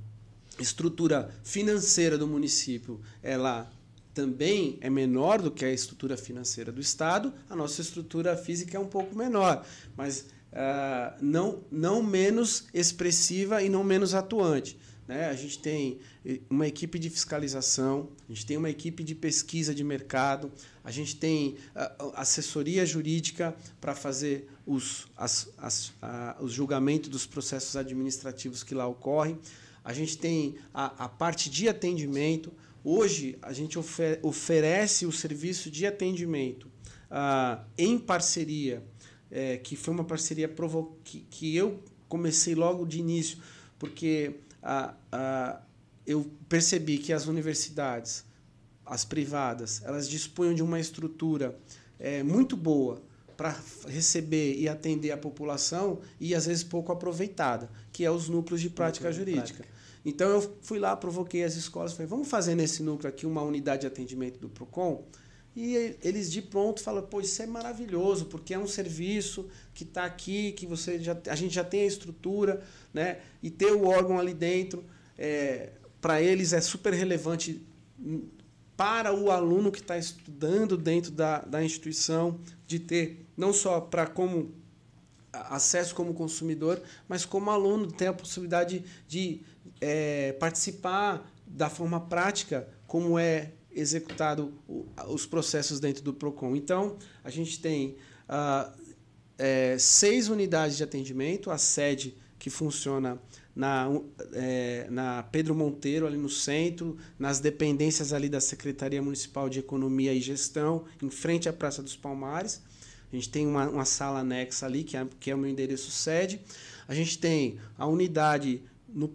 estrutura financeira do município ela também é menor do que a estrutura financeira do Estado, a nossa estrutura física é um pouco menor, mas uh, não, não menos expressiva e não menos atuante. Né? A gente tem eh, uma equipe de fiscalização, a gente tem uma equipe de pesquisa de mercado, a gente tem uh, assessoria jurídica para fazer os, as, as, uh, os julgamentos dos processos administrativos que lá ocorrem, a gente tem a, a parte de atendimento. Hoje, a gente ofer oferece o serviço de atendimento uh, em parceria, é, que foi uma parceria que, que eu comecei logo de início, porque a, a, eu percebi que as universidades, as privadas, elas dispunham de uma estrutura é, muito boa para receber e atender a população e às vezes pouco aproveitada, que é os núcleos de prática Núcleo jurídica. prática. Então eu fui lá, provoquei as escolas, falei, vamos fazer nesse núcleo aqui uma unidade de atendimento do Procon. E eles de pronto falam, pô, isso é maravilhoso, porque é um serviço que está aqui, que você já, a gente já tem a estrutura, né? E ter o órgão ali dentro, é, para eles é super relevante para o aluno que está estudando dentro da, da instituição, de ter não só para como acesso como consumidor, mas como aluno ter a possibilidade de é, participar da forma prática como é executado os processos dentro do Procon. Então, a gente tem é, seis unidades de atendimento, a sede que funciona na, é, na Pedro Monteiro, ali no centro, nas dependências ali da Secretaria Municipal de Economia e Gestão, em frente à Praça dos Palmares. A gente tem uma, uma sala anexa ali, que é, que é o meu endereço sede. A gente tem a unidade no,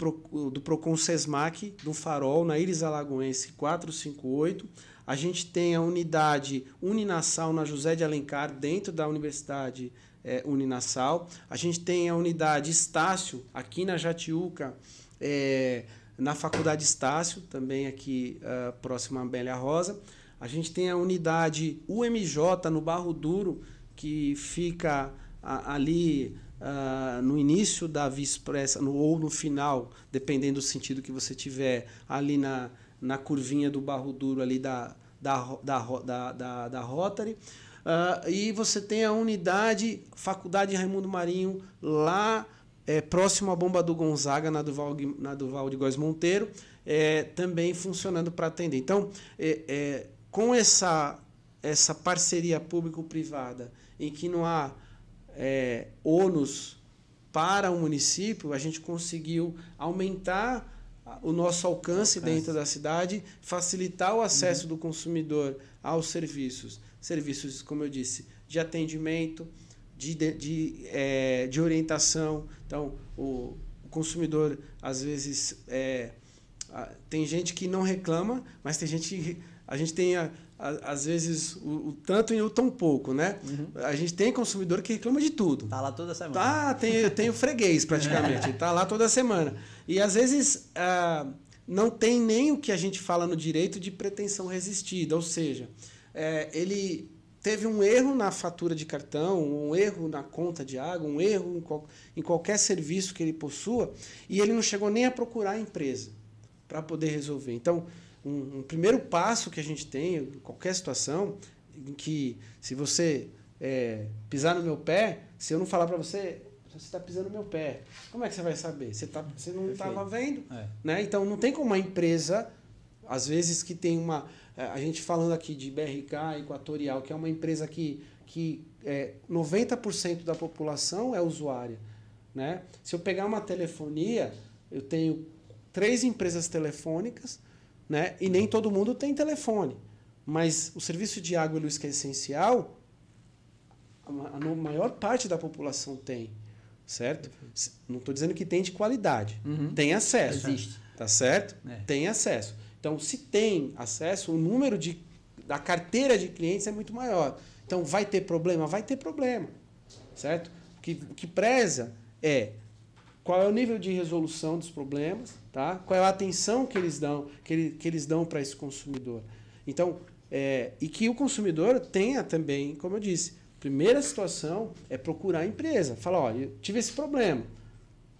do Procon Sesmac, do Farol, na Iris Alagoense 458. A gente tem a unidade Uninassal na José de Alencar, dentro da Universidade é, Uninassal. A gente tem a unidade Estácio, aqui na Jatiuca, é, na Faculdade Estácio, também aqui uh, próximo à Bélia Rosa. A gente tem a unidade UMJ no Barro Duro, que fica ali uh, no início da Via Expressa no, ou no final, dependendo do sentido que você tiver, ali na, na curvinha do Barro Duro ali da, da, da, da, da, da Rotary. Uh, e você tem a unidade Faculdade Raimundo Marinho lá é, próximo à bomba do Gonzaga, na Duval, na Duval de Góes Monteiro, é, também funcionando para atender. Então, é, com essa, essa parceria público-privada, em que não há é, ônus para o município, a gente conseguiu aumentar o nosso alcance, alcance. dentro da cidade, facilitar o acesso uhum. do consumidor aos serviços. Serviços, como eu disse, de atendimento, de, de, de, é, de orientação. Então, o, o, consumidor, às vezes, é, tem gente que não reclama, mas tem gente que. A gente tem a, às vezes o, o, tanto e o tão pouco, né? Uhum. A gente tem consumidor que reclama de tudo. Tá lá toda semana. Tá, tem, tem o (laughs) freguês praticamente, tá lá toda semana. E às vezes, ah, não tem nem o que a gente fala no direito de pretensão resistida, ou seja, é, ele teve um erro na fatura de cartão, um erro na conta de água, um erro em, qual, em qualquer serviço que ele possua, e ele não chegou nem a procurar a empresa para poder resolver. Então, um, um, primeiro passo que a gente tem em qualquer situação, em que se você é, pisar no meu pé, se eu não falar para você, você está pisando no meu pé, como é que você vai saber? Você, tá, você não estava vendo. É. Né? Então, não tem como uma empresa, às vezes que tem uma é, a gente falando aqui de BRK Equatorial, que é uma empresa que, que é, 90% da população é usuária. Né? Se eu pegar uma telefonia, eu tenho três empresas telefônicas né? e nem todo mundo tem telefone. Mas o serviço de água e luz que é essencial, a maior parte da população tem. Certo? Não estou dizendo que tem de qualidade. Uhum. Tem acesso. Existe. Tá certo? É. Tem acesso. Então, se tem acesso, o número de, da carteira de clientes é muito maior. Então, vai ter problema? Vai ter problema. Certo? O que, o que preza é qual é o nível de resolução dos problemas, tá? qual é a atenção que eles dão, que, ele, que eles dão para esse consumidor. Então, é, e que o consumidor tenha também, como eu disse, primeira situação é procurar a empresa. Falar, olha, eu tive esse problema.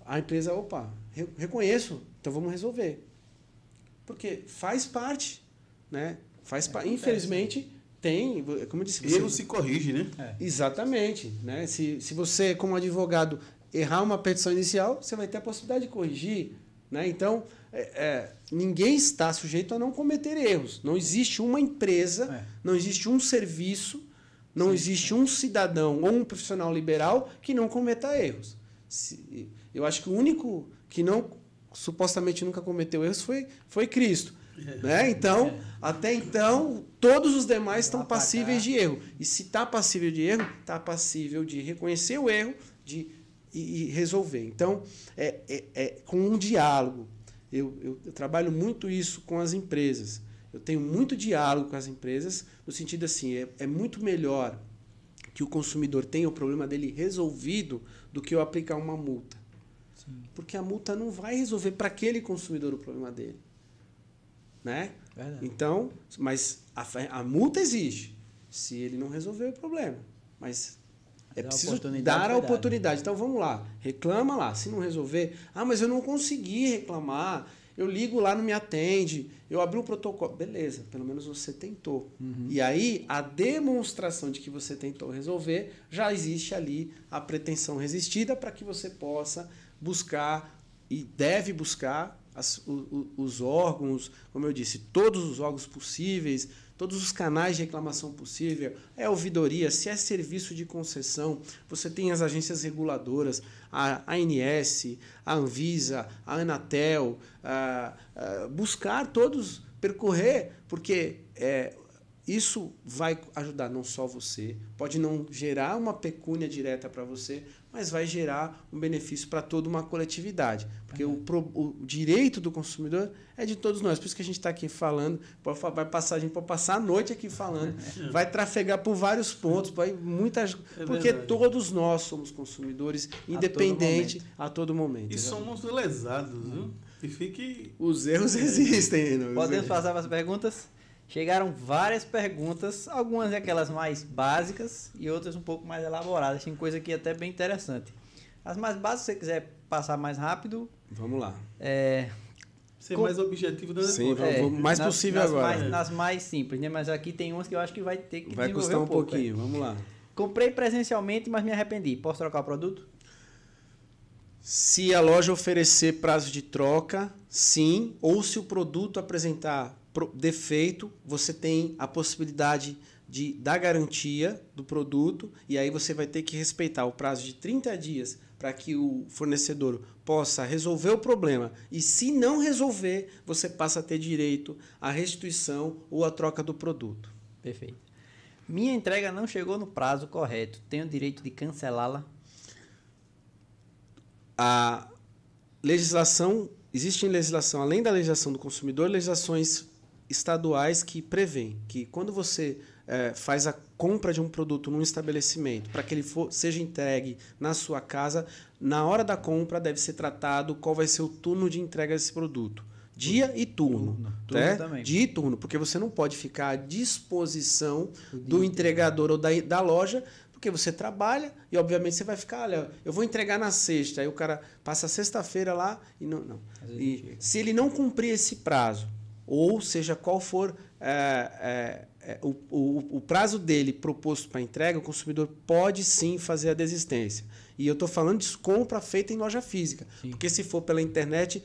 A empresa, opa, reconheço, então vamos resolver. Porque faz parte, né? Faz é, Infelizmente, tem, como eu disse... Você... Erro se corrige, né? É. Exatamente. Né? Se, se você, como advogado, errar uma petição inicial, você vai ter a possibilidade de corrigir. Né? Então, é, é, ninguém está sujeito a não cometer erros. Não existe uma empresa, é. não existe um serviço, não Sim, existe um cidadão ou um profissional liberal que não cometa erros. Se, eu acho que o único que não supostamente nunca cometeu erros foi, foi Cristo. É. Né? Então, é. até então, todos os demais estão passíveis de erro. E se está passível de erro, está passível de reconhecer o erro de, e, e resolver. Então, é, é, é, com um diálogo. Eu, eu, eu trabalho muito isso com as empresas. Eu tenho muito diálogo com as empresas, no sentido assim, é, é muito melhor que o consumidor tenha o problema dele resolvido do que eu aplicar uma multa. Porque a multa não vai resolver para aquele consumidor o problema dele. Né? Verdade. Então, mas a, a multa existe se ele não resolver o problema. Mas é Dá preciso dar a oportunidade. Então vamos lá, reclama lá. Se não resolver, ah, mas eu não consegui reclamar. Eu ligo lá, não me atende. Eu abri o protocolo. Beleza, pelo menos você tentou. Uhum. E aí, a demonstração de que você tentou resolver, já existe ali a pretensão resistida para que você possa buscar e deve buscar as, o, os órgãos, como eu disse, todos os órgãos possíveis, todos os canais de reclamação possível, é ouvidoria, se é serviço de concessão, você tem as agências reguladoras, a ANS, a Anvisa, a Anatel, a, a buscar todos, percorrer, porque é, isso vai ajudar não só você, pode não gerar uma pecúnia direta para você, mas vai gerar um benefício para toda uma coletividade. Porque uhum. o, o, direito do consumidor é de todos nós. Por isso que a gente está aqui falando, vai passar, a gente pode passar a noite aqui falando, (laughs) vai trafegar por vários pontos, vai muitas. É porque todos nós somos consumidores, independente a todo momento. E somos lesados, viu? E fique. Os erros existem. Podemos passar para as perguntas? Chegaram várias perguntas, algumas aquelas mais básicas e outras um pouco mais elaboradas. Tem coisa aqui até bem interessante. As mais básicas, se você quiser passar mais rápido. Vamos lá. É, Ser com... mais objetivo da Sim, vamos, mais nas, possível nas agora. Mais, nas mais simples, né? Mas aqui tem umas que eu acho que vai ter que vai custar um, um pouco, pouquinho. É. Vamos lá. Comprei presencialmente, mas me arrependi. Posso trocar o produto? Se a loja oferecer prazo de troca, sim. Ou se o produto apresentar defeito, você tem a possibilidade de dar garantia do produto e aí você vai ter que respeitar o prazo de 30 dias para que o fornecedor possa resolver o problema. E se não resolver, você passa a ter direito à restituição ou à troca do produto. Perfeito. Minha entrega não chegou no prazo correto. Tenho direito de cancelá-la? A legislação, existe em legislação, além da legislação do consumidor, legislações estaduais que prevêem que quando você é, faz a compra de um produto num estabelecimento para que ele for, seja entregue na sua casa, na hora da compra deve ser tratado qual vai ser o turno de entrega desse produto. Dia e turno. Turno. né? Também. Dia e turno, porque você não pode ficar à disposição do entregador ou da, da loja, porque você trabalha e, obviamente, você vai ficar, olha, eu vou entregar na sexta, aí o cara passa a sexta-feira lá e não. não. E se ele não cumprir esse prazo, ou seja, qual for é, é, é, o, o, o prazo dele proposto para entrega, o consumidor pode sim fazer a desistência. E eu estou falando de compra feita em loja física. Sim. Porque se for pela internet,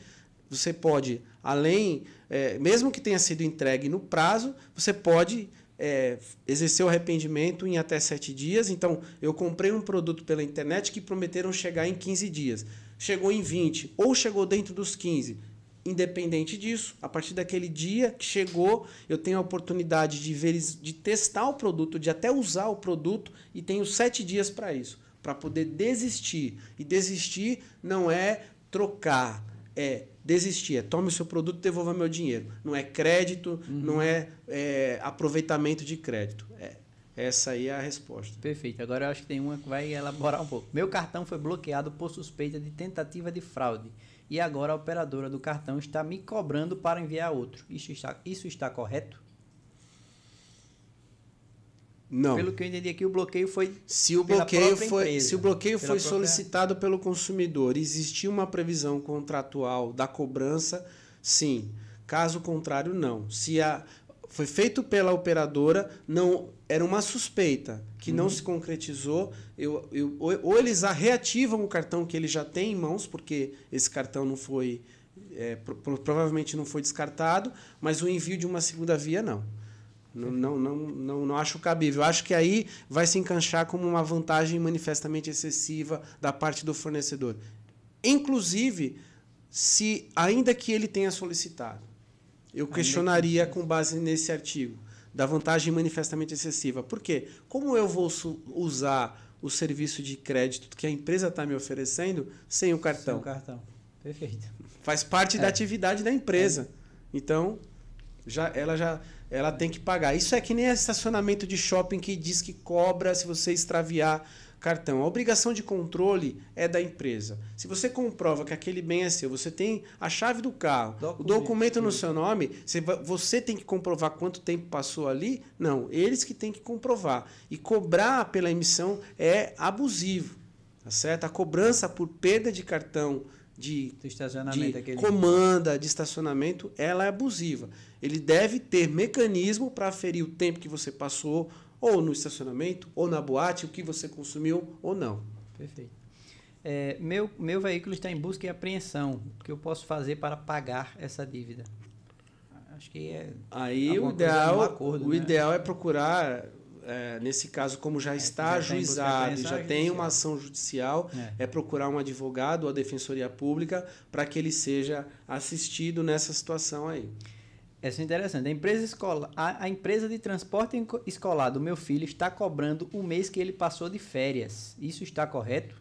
você pode, além, é, mesmo que tenha sido entregue no prazo, você pode é, exercer o arrependimento em até sete dias. Então, eu comprei um produto pela internet que prometeram chegar em 15 dias. Chegou em 20 ou chegou dentro dos 15. Independente disso, a partir daquele dia que chegou, eu tenho a oportunidade de, ver, de testar o produto, de até usar o produto e tenho sete dias para isso, para poder desistir. E desistir não é trocar, é desistir, é tome o seu produto e devolva meu dinheiro. Não é crédito, não é, é, aproveitamento de crédito. É, essa aí é a resposta. Perfeito. Agora eu acho que tem uma que vai elaborar um pouco. Meu cartão foi bloqueado por suspeita de tentativa de fraude. E agora a operadora do cartão está me cobrando para enviar outro. Isso está, isso está correto? Não. Pelo que eu entendi aqui, o bloqueio foi. Se o bloqueio foi, empresa, se o bloqueio foi própria- solicitado pelo consumidor, existia uma previsão contratual da cobrança, sim. Caso contrário, não. Se a foi feito pela operadora, não era uma suspeita que Uhum. não se concretizou. Eu, eu, ou, eles reativam o cartão que ele já tem em mãos, porque esse cartão não foi é, pro- pro- provavelmente não foi descartado, mas o envio de uma segunda via não. Não, não, não, não, não acho cabível. Acho que aí vai se encaixar como uma vantagem manifestamente excessiva da parte do fornecedor. Inclusive, se ainda que ele tenha solicitado, eu que questionaria com base nesse artigo da vantagem manifestamente excessiva. Por quê? Como eu vou usar o serviço de crédito que a empresa está me oferecendo sem o cartão? Seu cartão. Perfeito. Faz parte da É. atividade da empresa. Então, já, ela já ela tem que pagar. Isso é que nem estacionamento de shopping que diz que cobra se você extraviar cartão. A obrigação de controle é da empresa. Se você comprova que aquele bem é seu, você tem a chave do carro, o Documento, documento no seu nome, você, tem que comprovar quanto tempo passou ali? Não, eles que têm que comprovar. E cobrar pela emissão é abusivo. Tá certo? A cobrança por perda de cartão de de comanda de estacionamento, ela é abusiva. Ele deve ter mecanismo para aferir o tempo que você passou, ou no estacionamento, ou na boate, o que você consumiu ou não. Perfeito. É, meu, meu veículo está em busca e apreensão. O que eu posso fazer para pagar essa dívida? Acho que é. Aí o ideal, acordo, o né? ideal é procurar, é, nesse caso, como já está já tem busca e ajuizado e já é tem judicial. uma ação judicial, É. é procurar um advogado ou a defensoria pública para que ele seja assistido nessa situação aí. Essa é interessante. A empresa, escola, a, a empresa de transporte escolar do meu filho está cobrando o mês que ele passou de férias. Isso está correto?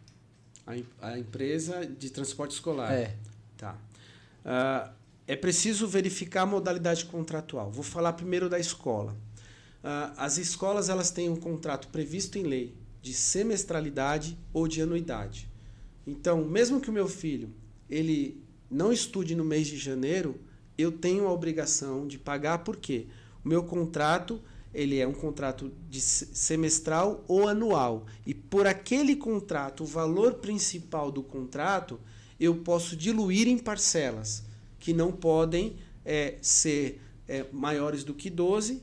A, a empresa de transporte escolar. É. Tá. Ah, é preciso verificar a modalidade contratual. Vou falar primeiro da escola. Ah, as escolas elas têm um contrato previsto em lei de semestralidade ou de anuidade. Então, mesmo que o meu filho ele não estude no mês de janeiro, eu tenho a obrigação de pagar porque o meu contrato ele é um contrato de se- semestral ou anual e por aquele contrato o valor principal do contrato eu posso diluir em parcelas que não podem eh, ser eh, maiores do que 12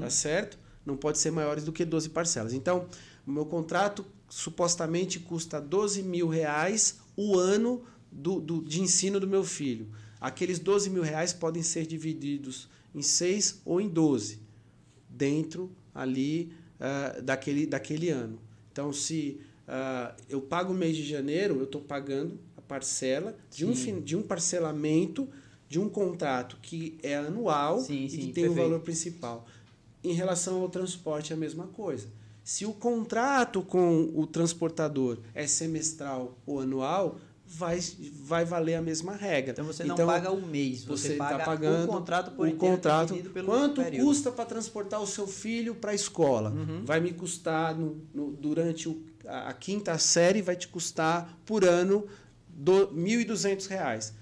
tá certo? Não pode ser maiores do que 12 parcelas. Então, o meu contrato supostamente custa 12 mil reais o ano do, do- de ensino do meu filho. Aqueles 12 mil reais podem ser divididos em 6 ou em 12, dentro ali ah, daquele, daquele ano. Então, se ah, eu pago o mês de janeiro, eu estou pagando a parcela de um, de um parcelamento de um contrato que é anual Sim, e sim, que tem o valor principal. Em relação ao transporte, é a mesma coisa. Se o contrato com o transportador é semestral ou anual, vai, vai valer a mesma regra. Então você não paga o mês, você, você está paga pagando o contrato por o inteiro contrato. pelo Quanto período. custa para transportar o seu filho para a escola? Uhum. Vai me custar no, no- durante o- a, a quinta série vai te custar por ano do 1.200 reais.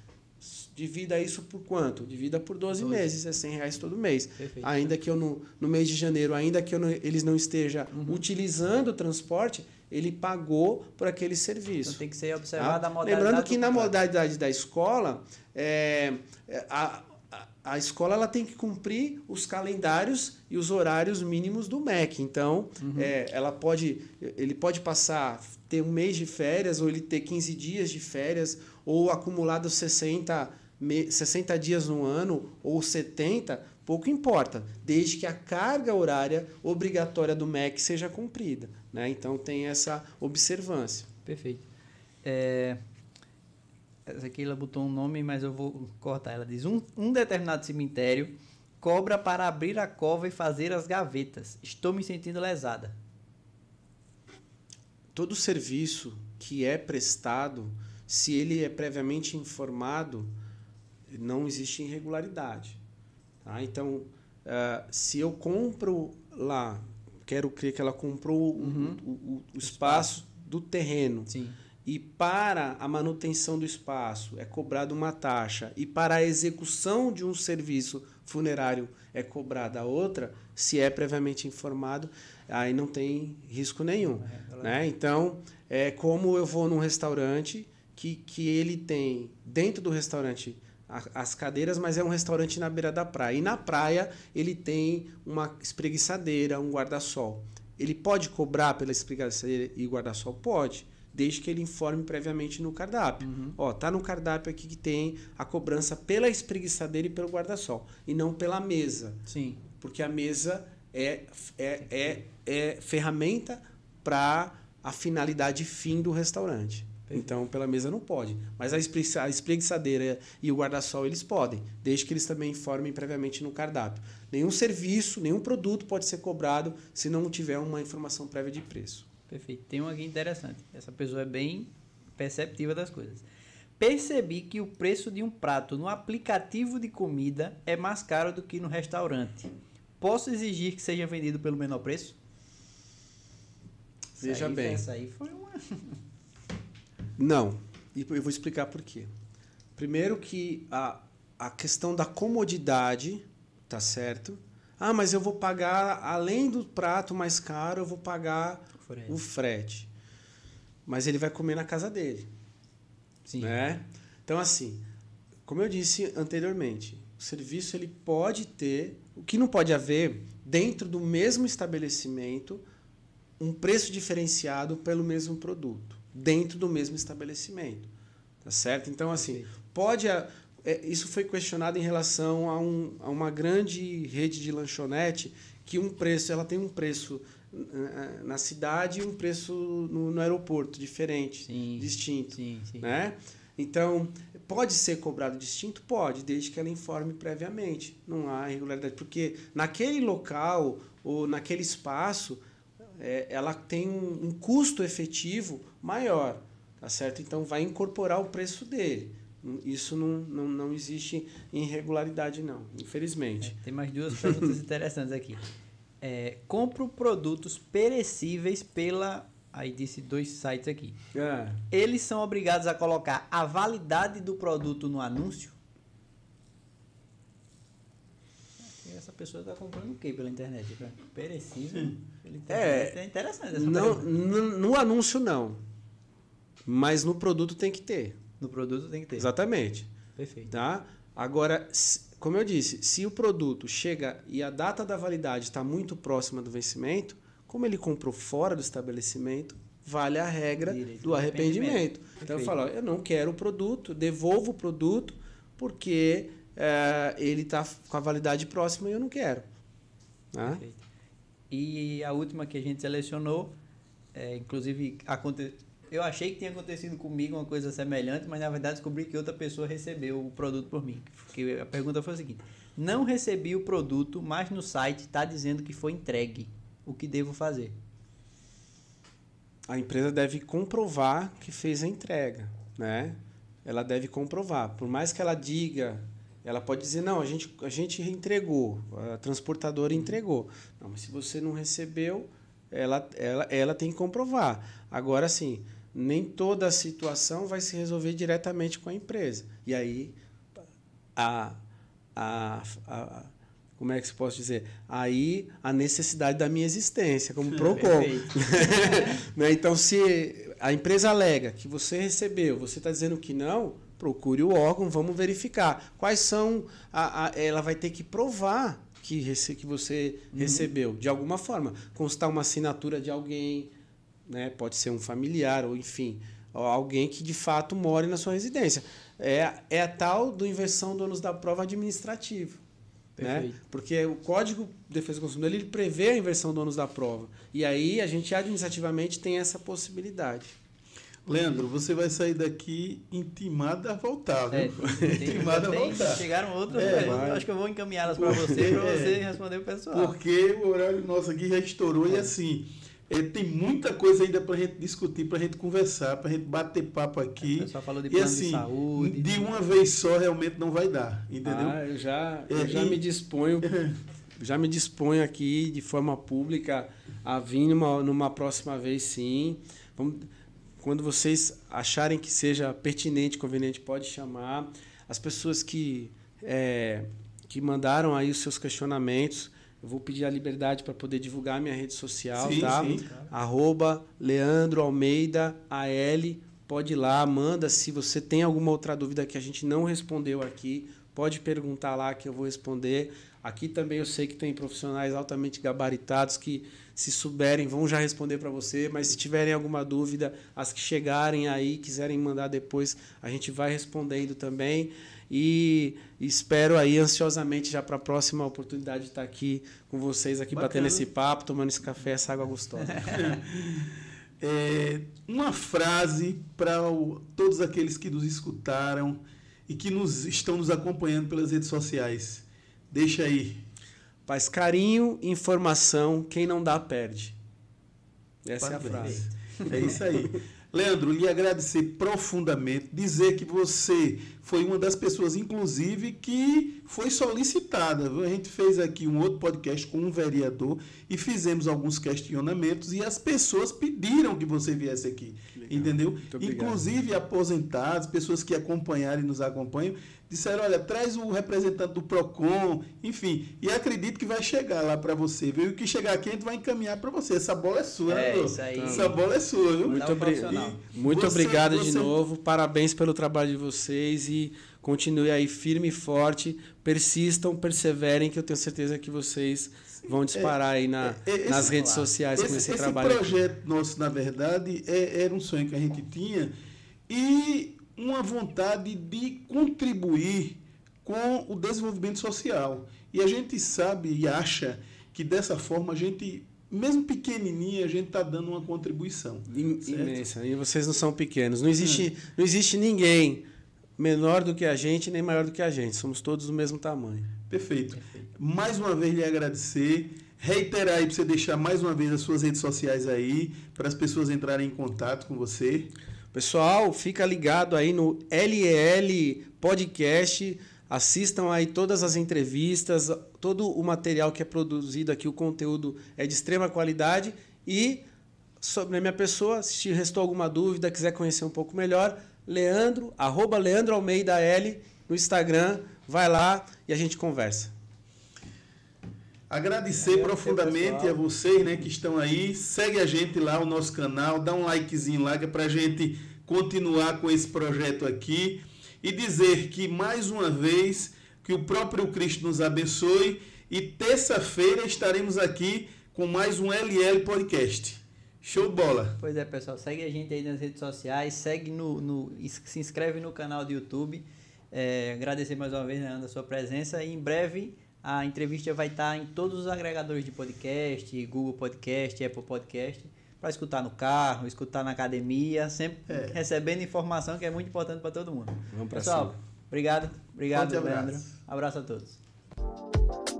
divida isso por quanto? Divida por 12, 12. meses, é 100 reais todo mês. Perfeito. Ainda que eu no, no mês de janeiro, ainda que eu não- eles não estejam utilizando o transporte, ele pagou por aquele serviço. Então tem que ser Tá? observada a modalidade. Lembrando que na modalidade da escola, é, é, a, a, escola ela tem que cumprir os calendários e os horários mínimos do MEC. Então, Uhum. é, ela pode, ele pode passar, ter um mês de férias, ou ele ter 15 dias de férias, ou acumulado 60, me- 60 dias no ano, ou 70, pouco importa, desde que a carga horária obrigatória do MEC seja cumprida. Né? Então, tem essa observância. Perfeito. É, Essa aqui ela botou um nome, mas eu vou cortar. Ela diz: um, um determinado cemitério cobra para abrir a cova e fazer as gavetas. Estou me sentindo lesada. todo serviço que é prestado, se ele é previamente informado, não existe irregularidade. Tá? Então, ah, se eu compro lá, quero crer que ela comprou o- o, o- o espaço do terreno Sim. e para a manutenção do espaço é cobrada uma taxa e para a execução de um serviço funerário é cobrada outra, se é previamente informado, aí não tem risco nenhum. Né? Então, é como eu vou num restaurante que, que ele tem dentro do restaurante as cadeiras, mas é um restaurante na beira da praia. E na praia ele tem uma espreguiçadeira, um guarda-sol. Ele pode cobrar pela espreguiçadeira e guarda-sol? Pode, desde que ele informe previamente no cardápio. Ó, tá no cardápio aqui que tem a cobrança pela espreguiçadeira e pelo guarda-sol, e não pela mesa Sim. porque a mesa é, é, é, é ferramenta para a finalidade fim do restaurante. Então, pela mesa não pode. Mas a espre- a espreguiçadeira e o guarda-sol eles podem, desde que eles também informem previamente no cardápio. Nenhum serviço, nenhum produto pode ser cobrado se não tiver uma informação prévia de preço. Perfeito. Tem um aqui interessante. Essa pessoa é bem perceptiva das coisas. Percebi que o preço de um prato no aplicativo de comida é mais caro do que no restaurante. Posso exigir que seja vendido pelo menor preço? Veja bem. Essa aí foi uma. (laughs) Não. E eu vou explicar por quê. Primeiro que a, a questão da comodidade, tá certo? Ah, mas eu vou pagar, além do prato mais caro, eu vou pagar Frete. o frete. Mas ele vai comer na casa dele, Sim. né? Então, assim, como eu disse anteriormente, o serviço ele pode ter... O que não pode haver, dentro do mesmo estabelecimento, um preço diferenciado pelo mesmo produto, dentro do mesmo estabelecimento. Tá certo? Então, assim, pode. a- é, isso foi questionado em relação a, um, a uma grande rede de lanchonete que um preço, ela tem um preço eh, na cidade e um preço no, no aeroporto diferente, Sim. distinto. Sim, sim. Né? Então, pode ser cobrado distinto? Pode, desde que ela informe previamente. Não há irregularidade. Porque naquele local ou naquele espaço, é, ela tem um, um custo efetivo maior. Tá certo? Então, vai incorporar o preço dele. Isso não, não, não existe irregularidade, não, infelizmente. Tem mais duas perguntas interessantes aqui. É, compro produtos perecíveis pela. Aí disse dois sites aqui. É. Eles são obrigados a colocar a validade do produto no anúncio? E Essa pessoa está comprando o que pela internet? Perecível? Internet. É, interessante essa Não, no, anúncio, não. Mas no produto tem que ter. No produto tem que ter. Exatamente. Perfeito. Tá? Agora, como eu disse, se o produto chega e a data da validade está muito próxima do vencimento, como ele comprou fora do estabelecimento, vale a regra Direito do arrependimento. arrependimento. Então eu falo, ó, eu não quero o produto, devolvo o produto porque eh, ele está com a validade próxima e eu não quero. Perfeito. E a última que a gente selecionou, é, inclusive, aconte... eu achei que tinha acontecido comigo uma coisa semelhante, mas na verdade descobri que outra pessoa recebeu o produto por mim. Porque a pergunta foi a seguinte: Não recebi o produto, mas no site está dizendo que foi entregue. O que devo fazer? a empresa deve comprovar que fez a entrega, né? Ela deve comprovar. Por mais que ela diga, ela pode dizer, não, a gente, a gente entregou, a transportadora entregou. Não, mas se você não recebeu, ela, ela, ela tem que comprovar. Agora, sim, nem toda a situação vai se resolver diretamente com a empresa. E aí, a, a, a como é que se posso dizer? Aí a necessidade da minha existência como (laughs) PROCON. (laughs) né? Então, se a empresa alega que você recebeu, você está dizendo que não, procure o órgão, vamos verificar. Quais são. A, a, ela vai ter que provar que, rece, que você uhum. recebeu, de alguma forma. Constar uma assinatura de alguém, né? pode ser um familiar, ou enfim, alguém que de fato more na sua residência. É, é a tal do inversão do ônus da prova administrativo. Né? Porque o Código de Defesa do Consumidor ele prevê a inversão do ônus da prova. E aí a gente administrativamente tem essa possibilidade. Leandro, você vai sair daqui intimado a voltar, viu? É, (laughs) intimado a voltar. Chegaram outras é, acho que eu vou encaminhá-las para você, para você é, responder o pessoal. Porque o horário nosso aqui já estourou e é. assim, é, tem muita coisa ainda para a gente discutir, para a gente conversar, para a gente bater papo aqui. O pessoal falou de plano e, assim, de saúde. De uma vez só realmente não vai dar, entendeu? Ah, eu já, eu já e... me disponho, (laughs) já me disponho aqui de forma pública a vir numa, numa próxima vez sim. Vamos, quando vocês acharem que seja pertinente, conveniente, pode chamar. As pessoas que, é, que mandaram aí os seus questionamentos, eu vou pedir a liberdade para poder divulgar a minha rede social, sim, tá? Sim, Arroba Leandro Almeida AL. Pode ir lá, manda se você tem alguma outra dúvida que a gente não respondeu aqui, pode perguntar lá que eu vou responder. Aqui também eu sei que tem profissionais altamente gabaritados que se souberem, vão já responder para você, mas se tiverem alguma dúvida, as que chegarem aí, quiserem mandar depois, a gente vai respondendo também. E espero aí ansiosamente já para a próxima oportunidade de estar aqui com vocês, aqui Bacana. batendo esse papo, tomando esse café, essa água gostosa. (laughs) é, uma frase para todos aqueles que nos escutaram e que nos estão nos acompanhando pelas redes sociais. Deixa aí. Paz, carinho, informação, quem não dá, perde. Essa Parabéns. é a frase. É isso aí. Leandro, lhe agradecer profundamente, dizer que você foi uma das pessoas, inclusive, que foi solicitada. A gente fez aqui um outro podcast com um vereador e fizemos alguns questionamentos e as pessoas pediram que você viesse aqui. Legal. Entendeu? Inclusive aposentados, pessoas que acompanharam e nos acompanham, disseram, olha, traz o representante do PROCON, enfim, e acredito que vai chegar lá para você, viu? E o que chegar aqui a gente vai encaminhar para você. Essa bola é sua, é, né, isso aí. Essa bola é sua, viu? Muito, obri muito você, obrigado você... de novo, parabéns pelo trabalho de vocês e continue aí firme e forte, persistam, perseverem, que eu tenho certeza que vocês vão disparar é, aí na, é, esse, nas redes sociais esse, com esse, esse trabalho. Esse projeto aqui. nosso, na verdade, é, era um sonho que a gente tinha e uma vontade de contribuir com o desenvolvimento social. E a gente sabe e acha que dessa forma a gente, mesmo pequenininha, a gente está dando uma contribuição. Imensa. E vocês não são pequenos. Não existe, é. não existe ninguém menor do que a gente nem maior do que a gente. Somos todos do mesmo tamanho. Perfeito. Perfeito. Mais uma vez lhe agradecer. Reiterar aí para você deixar mais uma vez as suas redes sociais aí, para as pessoas entrarem em contato com você. Pessoal, fica ligado aí no LEL Podcast. Assistam aí todas as entrevistas, todo o material que é produzido aqui, o conteúdo é de extrema qualidade. E sobre a minha pessoa, se restou alguma dúvida, quiser conhecer um pouco melhor, Leandro, arroba Leandro Almeida L no Instagram, vai lá e a gente conversa. Agradecer profundamente a vocês né, que estão aí. Segue a gente lá, o nosso canal, dá um likezinho lá que é para a gente continuar com esse projeto aqui. E dizer que, mais uma vez, que o próprio Cristo nos abençoe. E terça-feira estaremos aqui com mais um LL Podcast. Show de bola! Pois é, pessoal. Segue a gente aí nas redes sociais. Segue no, no se inscreve no canal do YouTube. É, agradecer mais uma vez, Leandro, a sua presença. E em breve a entrevista vai estar em todos os agregadores de podcast, Google Podcast, Apple Podcast, para escutar no carro, escutar na academia, sempre é. recebendo informação que é muito importante para todo mundo. Vamos Pessoal, cima. obrigado, obrigado, Leandro. Abraço. abraço a todos.